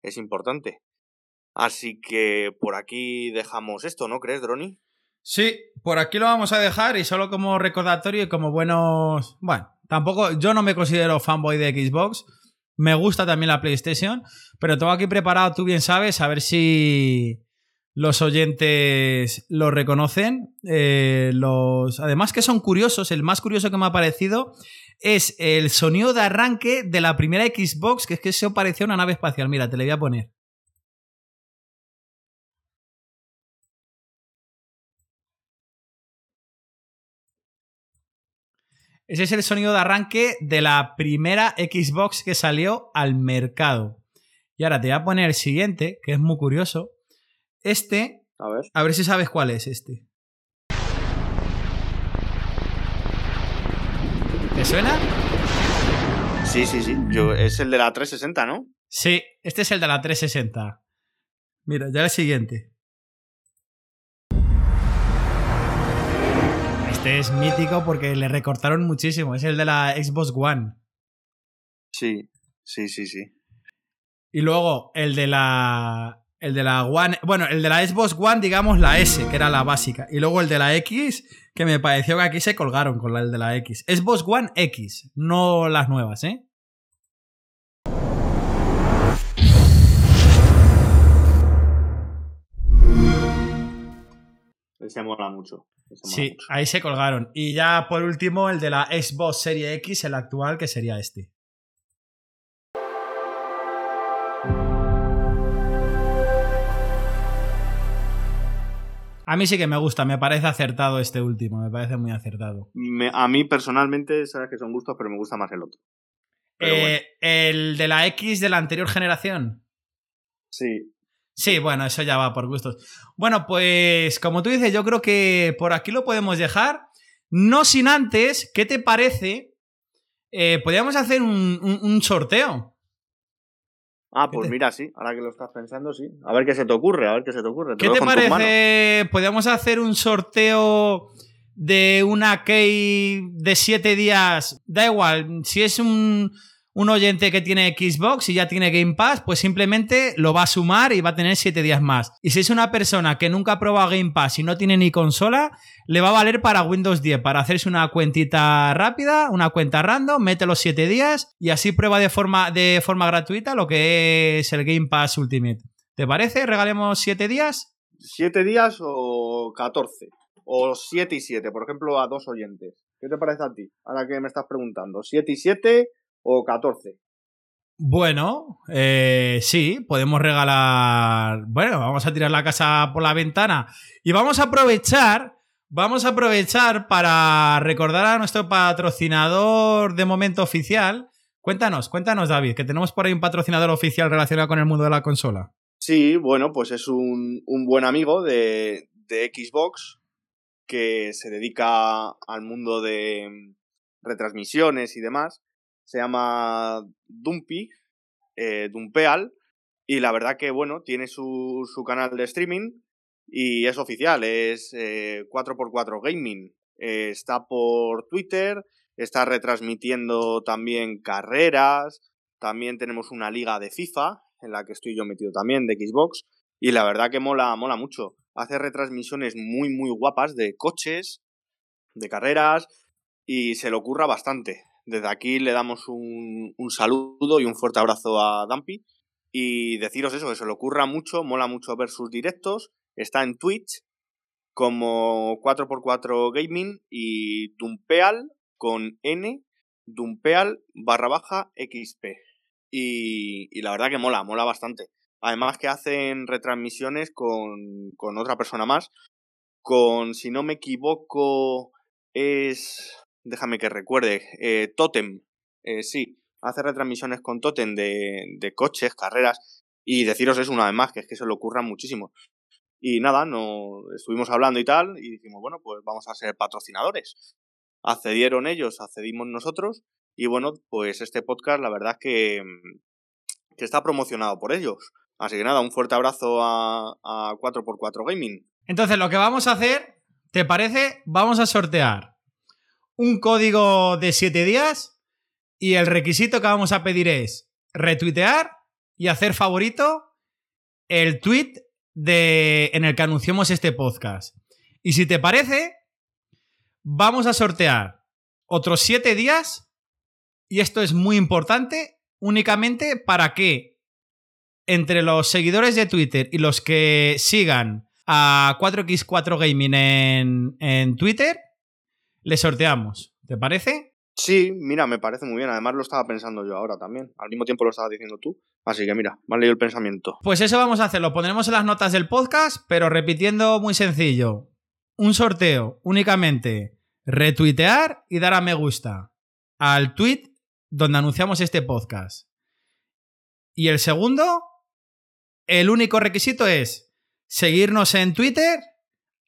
Es importante. Así que por aquí dejamos esto, ¿no crees, Droni? Sí, por aquí lo vamos a dejar y solo como recordatorio y como buenos... Bueno, tampoco yo no me considero fanboy de Xbox, me gusta también la PlayStation, pero tengo aquí preparado, tú bien sabes, a ver si los oyentes lo reconocen. Eh, los, además que son curiosos, el más curioso que me ha parecido es el sonido de arranque de la primera Xbox, que es que se parecía a una nave espacial. Mira, te le voy a poner. Ese es el sonido de arranque de la primera Xbox que salió al mercado. Y ahora te voy a poner el siguiente, que es muy curioso. Este. A ver. A ver si sabes cuál es este. ¿Te suena? Sí, sí, sí. Yo, es el de la 360, ¿no? Sí, este es el de la 360. Mira, ya el siguiente. Este es mítico porque le recortaron muchísimo. Es el de la Xbox One. Sí, sí, sí, sí. Y luego el de la. El de la One. Bueno, el de la Xbox One, digamos la S, que era la básica. Y luego el de la X, que me pareció que aquí se colgaron con el de la X. Xbox One X, no las nuevas, ¿eh? Se mola mucho. sí, ahí se colgaron. Y ya por último, el de la Xbox Serie X, el actual, que sería este. A mí sí que me gusta, me parece acertado este último, me parece muy acertado. a mí personalmente, sabes que son gustos, pero me gusta más el otro. Eh, ¿El de la X de la anterior generación? Sí. Sí, bueno, eso ya va por gustos. Bueno, pues como tú dices, yo creo que por aquí lo podemos dejar. No sin antes, ¿qué te parece? Eh, podríamos hacer un sorteo. Ah, pues mira, sí, ahora que lo estás pensando, sí. A ver qué se te ocurre, a ver qué se te ocurre. ¿Qué te parece? Podríamos hacer un sorteo de una key de 7 días. Da igual, si es un, un oyente que tiene Xbox y ya tiene Game Pass, pues simplemente lo va a sumar y va a tener 7 días más. Y si es una persona que nunca ha probado Game Pass y no tiene ni consola, le va a valer para Windows 10, para hacerse una cuentita rápida, una cuenta random, mete los 7 días y así prueba de forma, de forma gratuita lo que es el Game Pass Ultimate. ¿Te parece? ¿Regalemos 7 días? 7 días o 14. O 7 y 7, por ejemplo, a dos oyentes. ¿Qué te parece a ti? Ahora que me estás preguntando. 7 y 7 o 14. Bueno, eh, sí, podemos regalar. Bueno, vamos a tirar la casa por la ventana y vamos a aprovechar. Vamos a aprovechar para recordar a nuestro patrocinador de momento oficial. Cuéntanos, cuéntanos, David, que tenemos por ahí un patrocinador oficial relacionado con el mundo de la consola. Sí, bueno, pues es un, un buen amigo de, de Xbox que se dedica al mundo de retransmisiones y demás se llama Dumpy, eh, Dumpeal, y la verdad que, bueno, tiene su, su canal de streaming y es oficial, es 4x4 eh, Gaming. Eh, está por Twitter, está retransmitiendo también carreras, también tenemos una liga de FIFA, en la que estoy yo metido también, de Xbox, y la verdad que mola, mola mucho. Hace retransmisiones muy, muy guapas de coches, de carreras, y se le ocurra bastante. Desde aquí le damos un, saludo y un fuerte abrazo a Dumpy. Y deciros eso, que se le ocurra mucho, mola mucho ver sus directos. Está en Twitch como 4x4 Gaming y Dumpeal con N, Dumpeal barra baja XP. Y, la verdad que mola, mola bastante. Además que hacen retransmisiones con, con otra persona más. Con, si no me equivoco, es déjame que recuerde, eh, Totem, eh, sí, hace retransmisiones con Totem de, de, coches, carreras, y deciros eso una vez más, que es que se le ocurra muchísimo. Y nada, no, estuvimos hablando y tal, y dijimos, bueno, pues vamos a ser patrocinadores. Accedieron ellos, accedimos nosotros, y bueno, pues este podcast, la verdad que, que está promocionado por ellos. Así que nada, un fuerte abrazo a, a 4x4 Gaming. Entonces, lo que vamos a hacer, ¿te parece? Vamos a sortear un código de 7 días y el requisito que vamos a pedir es retuitear y hacer favorito el tweet de, en el que anunciamos este podcast. Y si te parece, vamos a sortear otros 7 días y esto es muy importante únicamente para que entre los seguidores de Twitter y los que sigan a 4x4 Gaming en, en Twitter, le sorteamos. ¿Te parece? Sí, mira, me parece muy bien. Además lo estaba pensando yo ahora también. Al mismo tiempo lo estabas diciendo tú. Así que mira, me han leído el pensamiento. Pues eso vamos a hacer. Lo pondremos en las notas del podcast, pero repitiendo muy sencillo. Un sorteo únicamente retuitear y dar a me gusta al tweet donde anunciamos este podcast. Y el segundo, el único requisito es seguirnos en Twitter,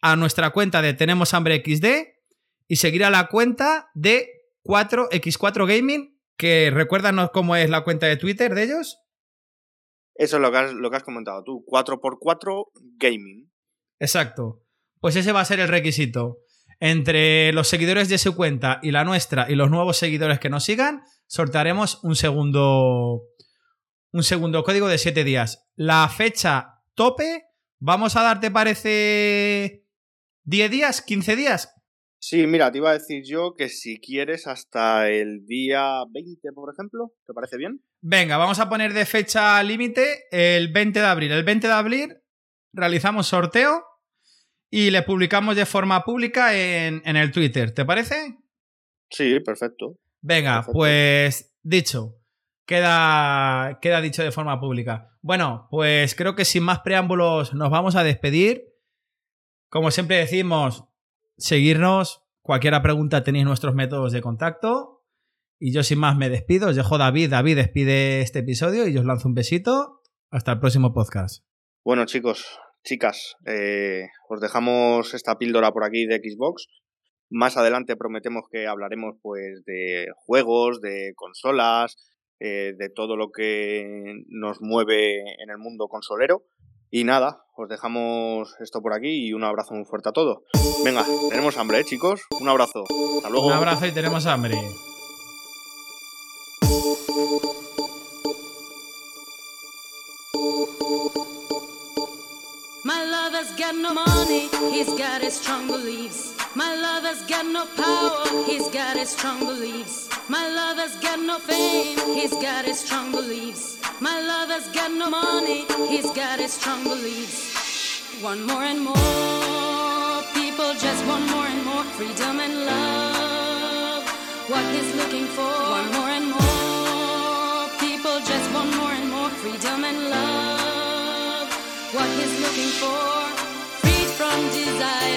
a nuestra cuenta de Tenemos Hambre XD y seguir a la cuenta de 4X4 Gaming, que recuérdanos cómo es la cuenta de Twitter de ellos. Eso es lo que has, lo que has comentado tú, 4x4 Gaming. Exacto. Pues ese va a ser el requisito. Entre los seguidores de su cuenta y la nuestra y los nuevos seguidores que nos sigan, sortearemos un segundo un segundo código de 7 días. La fecha tope, vamos a darte, parece, 10 días, 15 días. Sí, mira, te iba a decir yo que si quieres hasta el día 20, por ejemplo, ¿te parece bien? Venga, vamos a poner de fecha límite el 20 de abril. El 20 de abril realizamos sorteo y le publicamos de forma pública en, en el Twitter. ¿Te parece? Sí, perfecto. Venga, Perfecto. pues dicho. Queda, queda dicho de forma pública. Bueno, pues creo que sin más preámbulos nos vamos a despedir. Como siempre decimos, seguirnos. Cualquier pregunta tenéis nuestros métodos de contacto. Y yo sin más me despido. Os dejo David. David despide este episodio y os lanzo un besito. Hasta el próximo podcast. Bueno, chicos, chicas, eh, os dejamos esta píldora por aquí de Xbox. Más adelante prometemos que hablaremos pues de juegos, de consolas, eh, de todo lo que nos mueve en el mundo consolero. Y nada, os dejamos esto por aquí y un abrazo muy fuerte a todos. Venga, tenemos hambre, ¿eh, chicos? Un abrazo. Hasta luego. Un abrazo y tenemos hambre. My lover's got no money, he's got his strong beliefs. My lover's got no power, he's got his strong beliefs. My lover's got no fame, he's got his strong beliefs. My lover's got no money, he's got his strong beliefs. One more and more, people just want more and more freedom and love. What he's looking for, one more and more, people just want more and more freedom and love. What he's looking for. Freed from desire,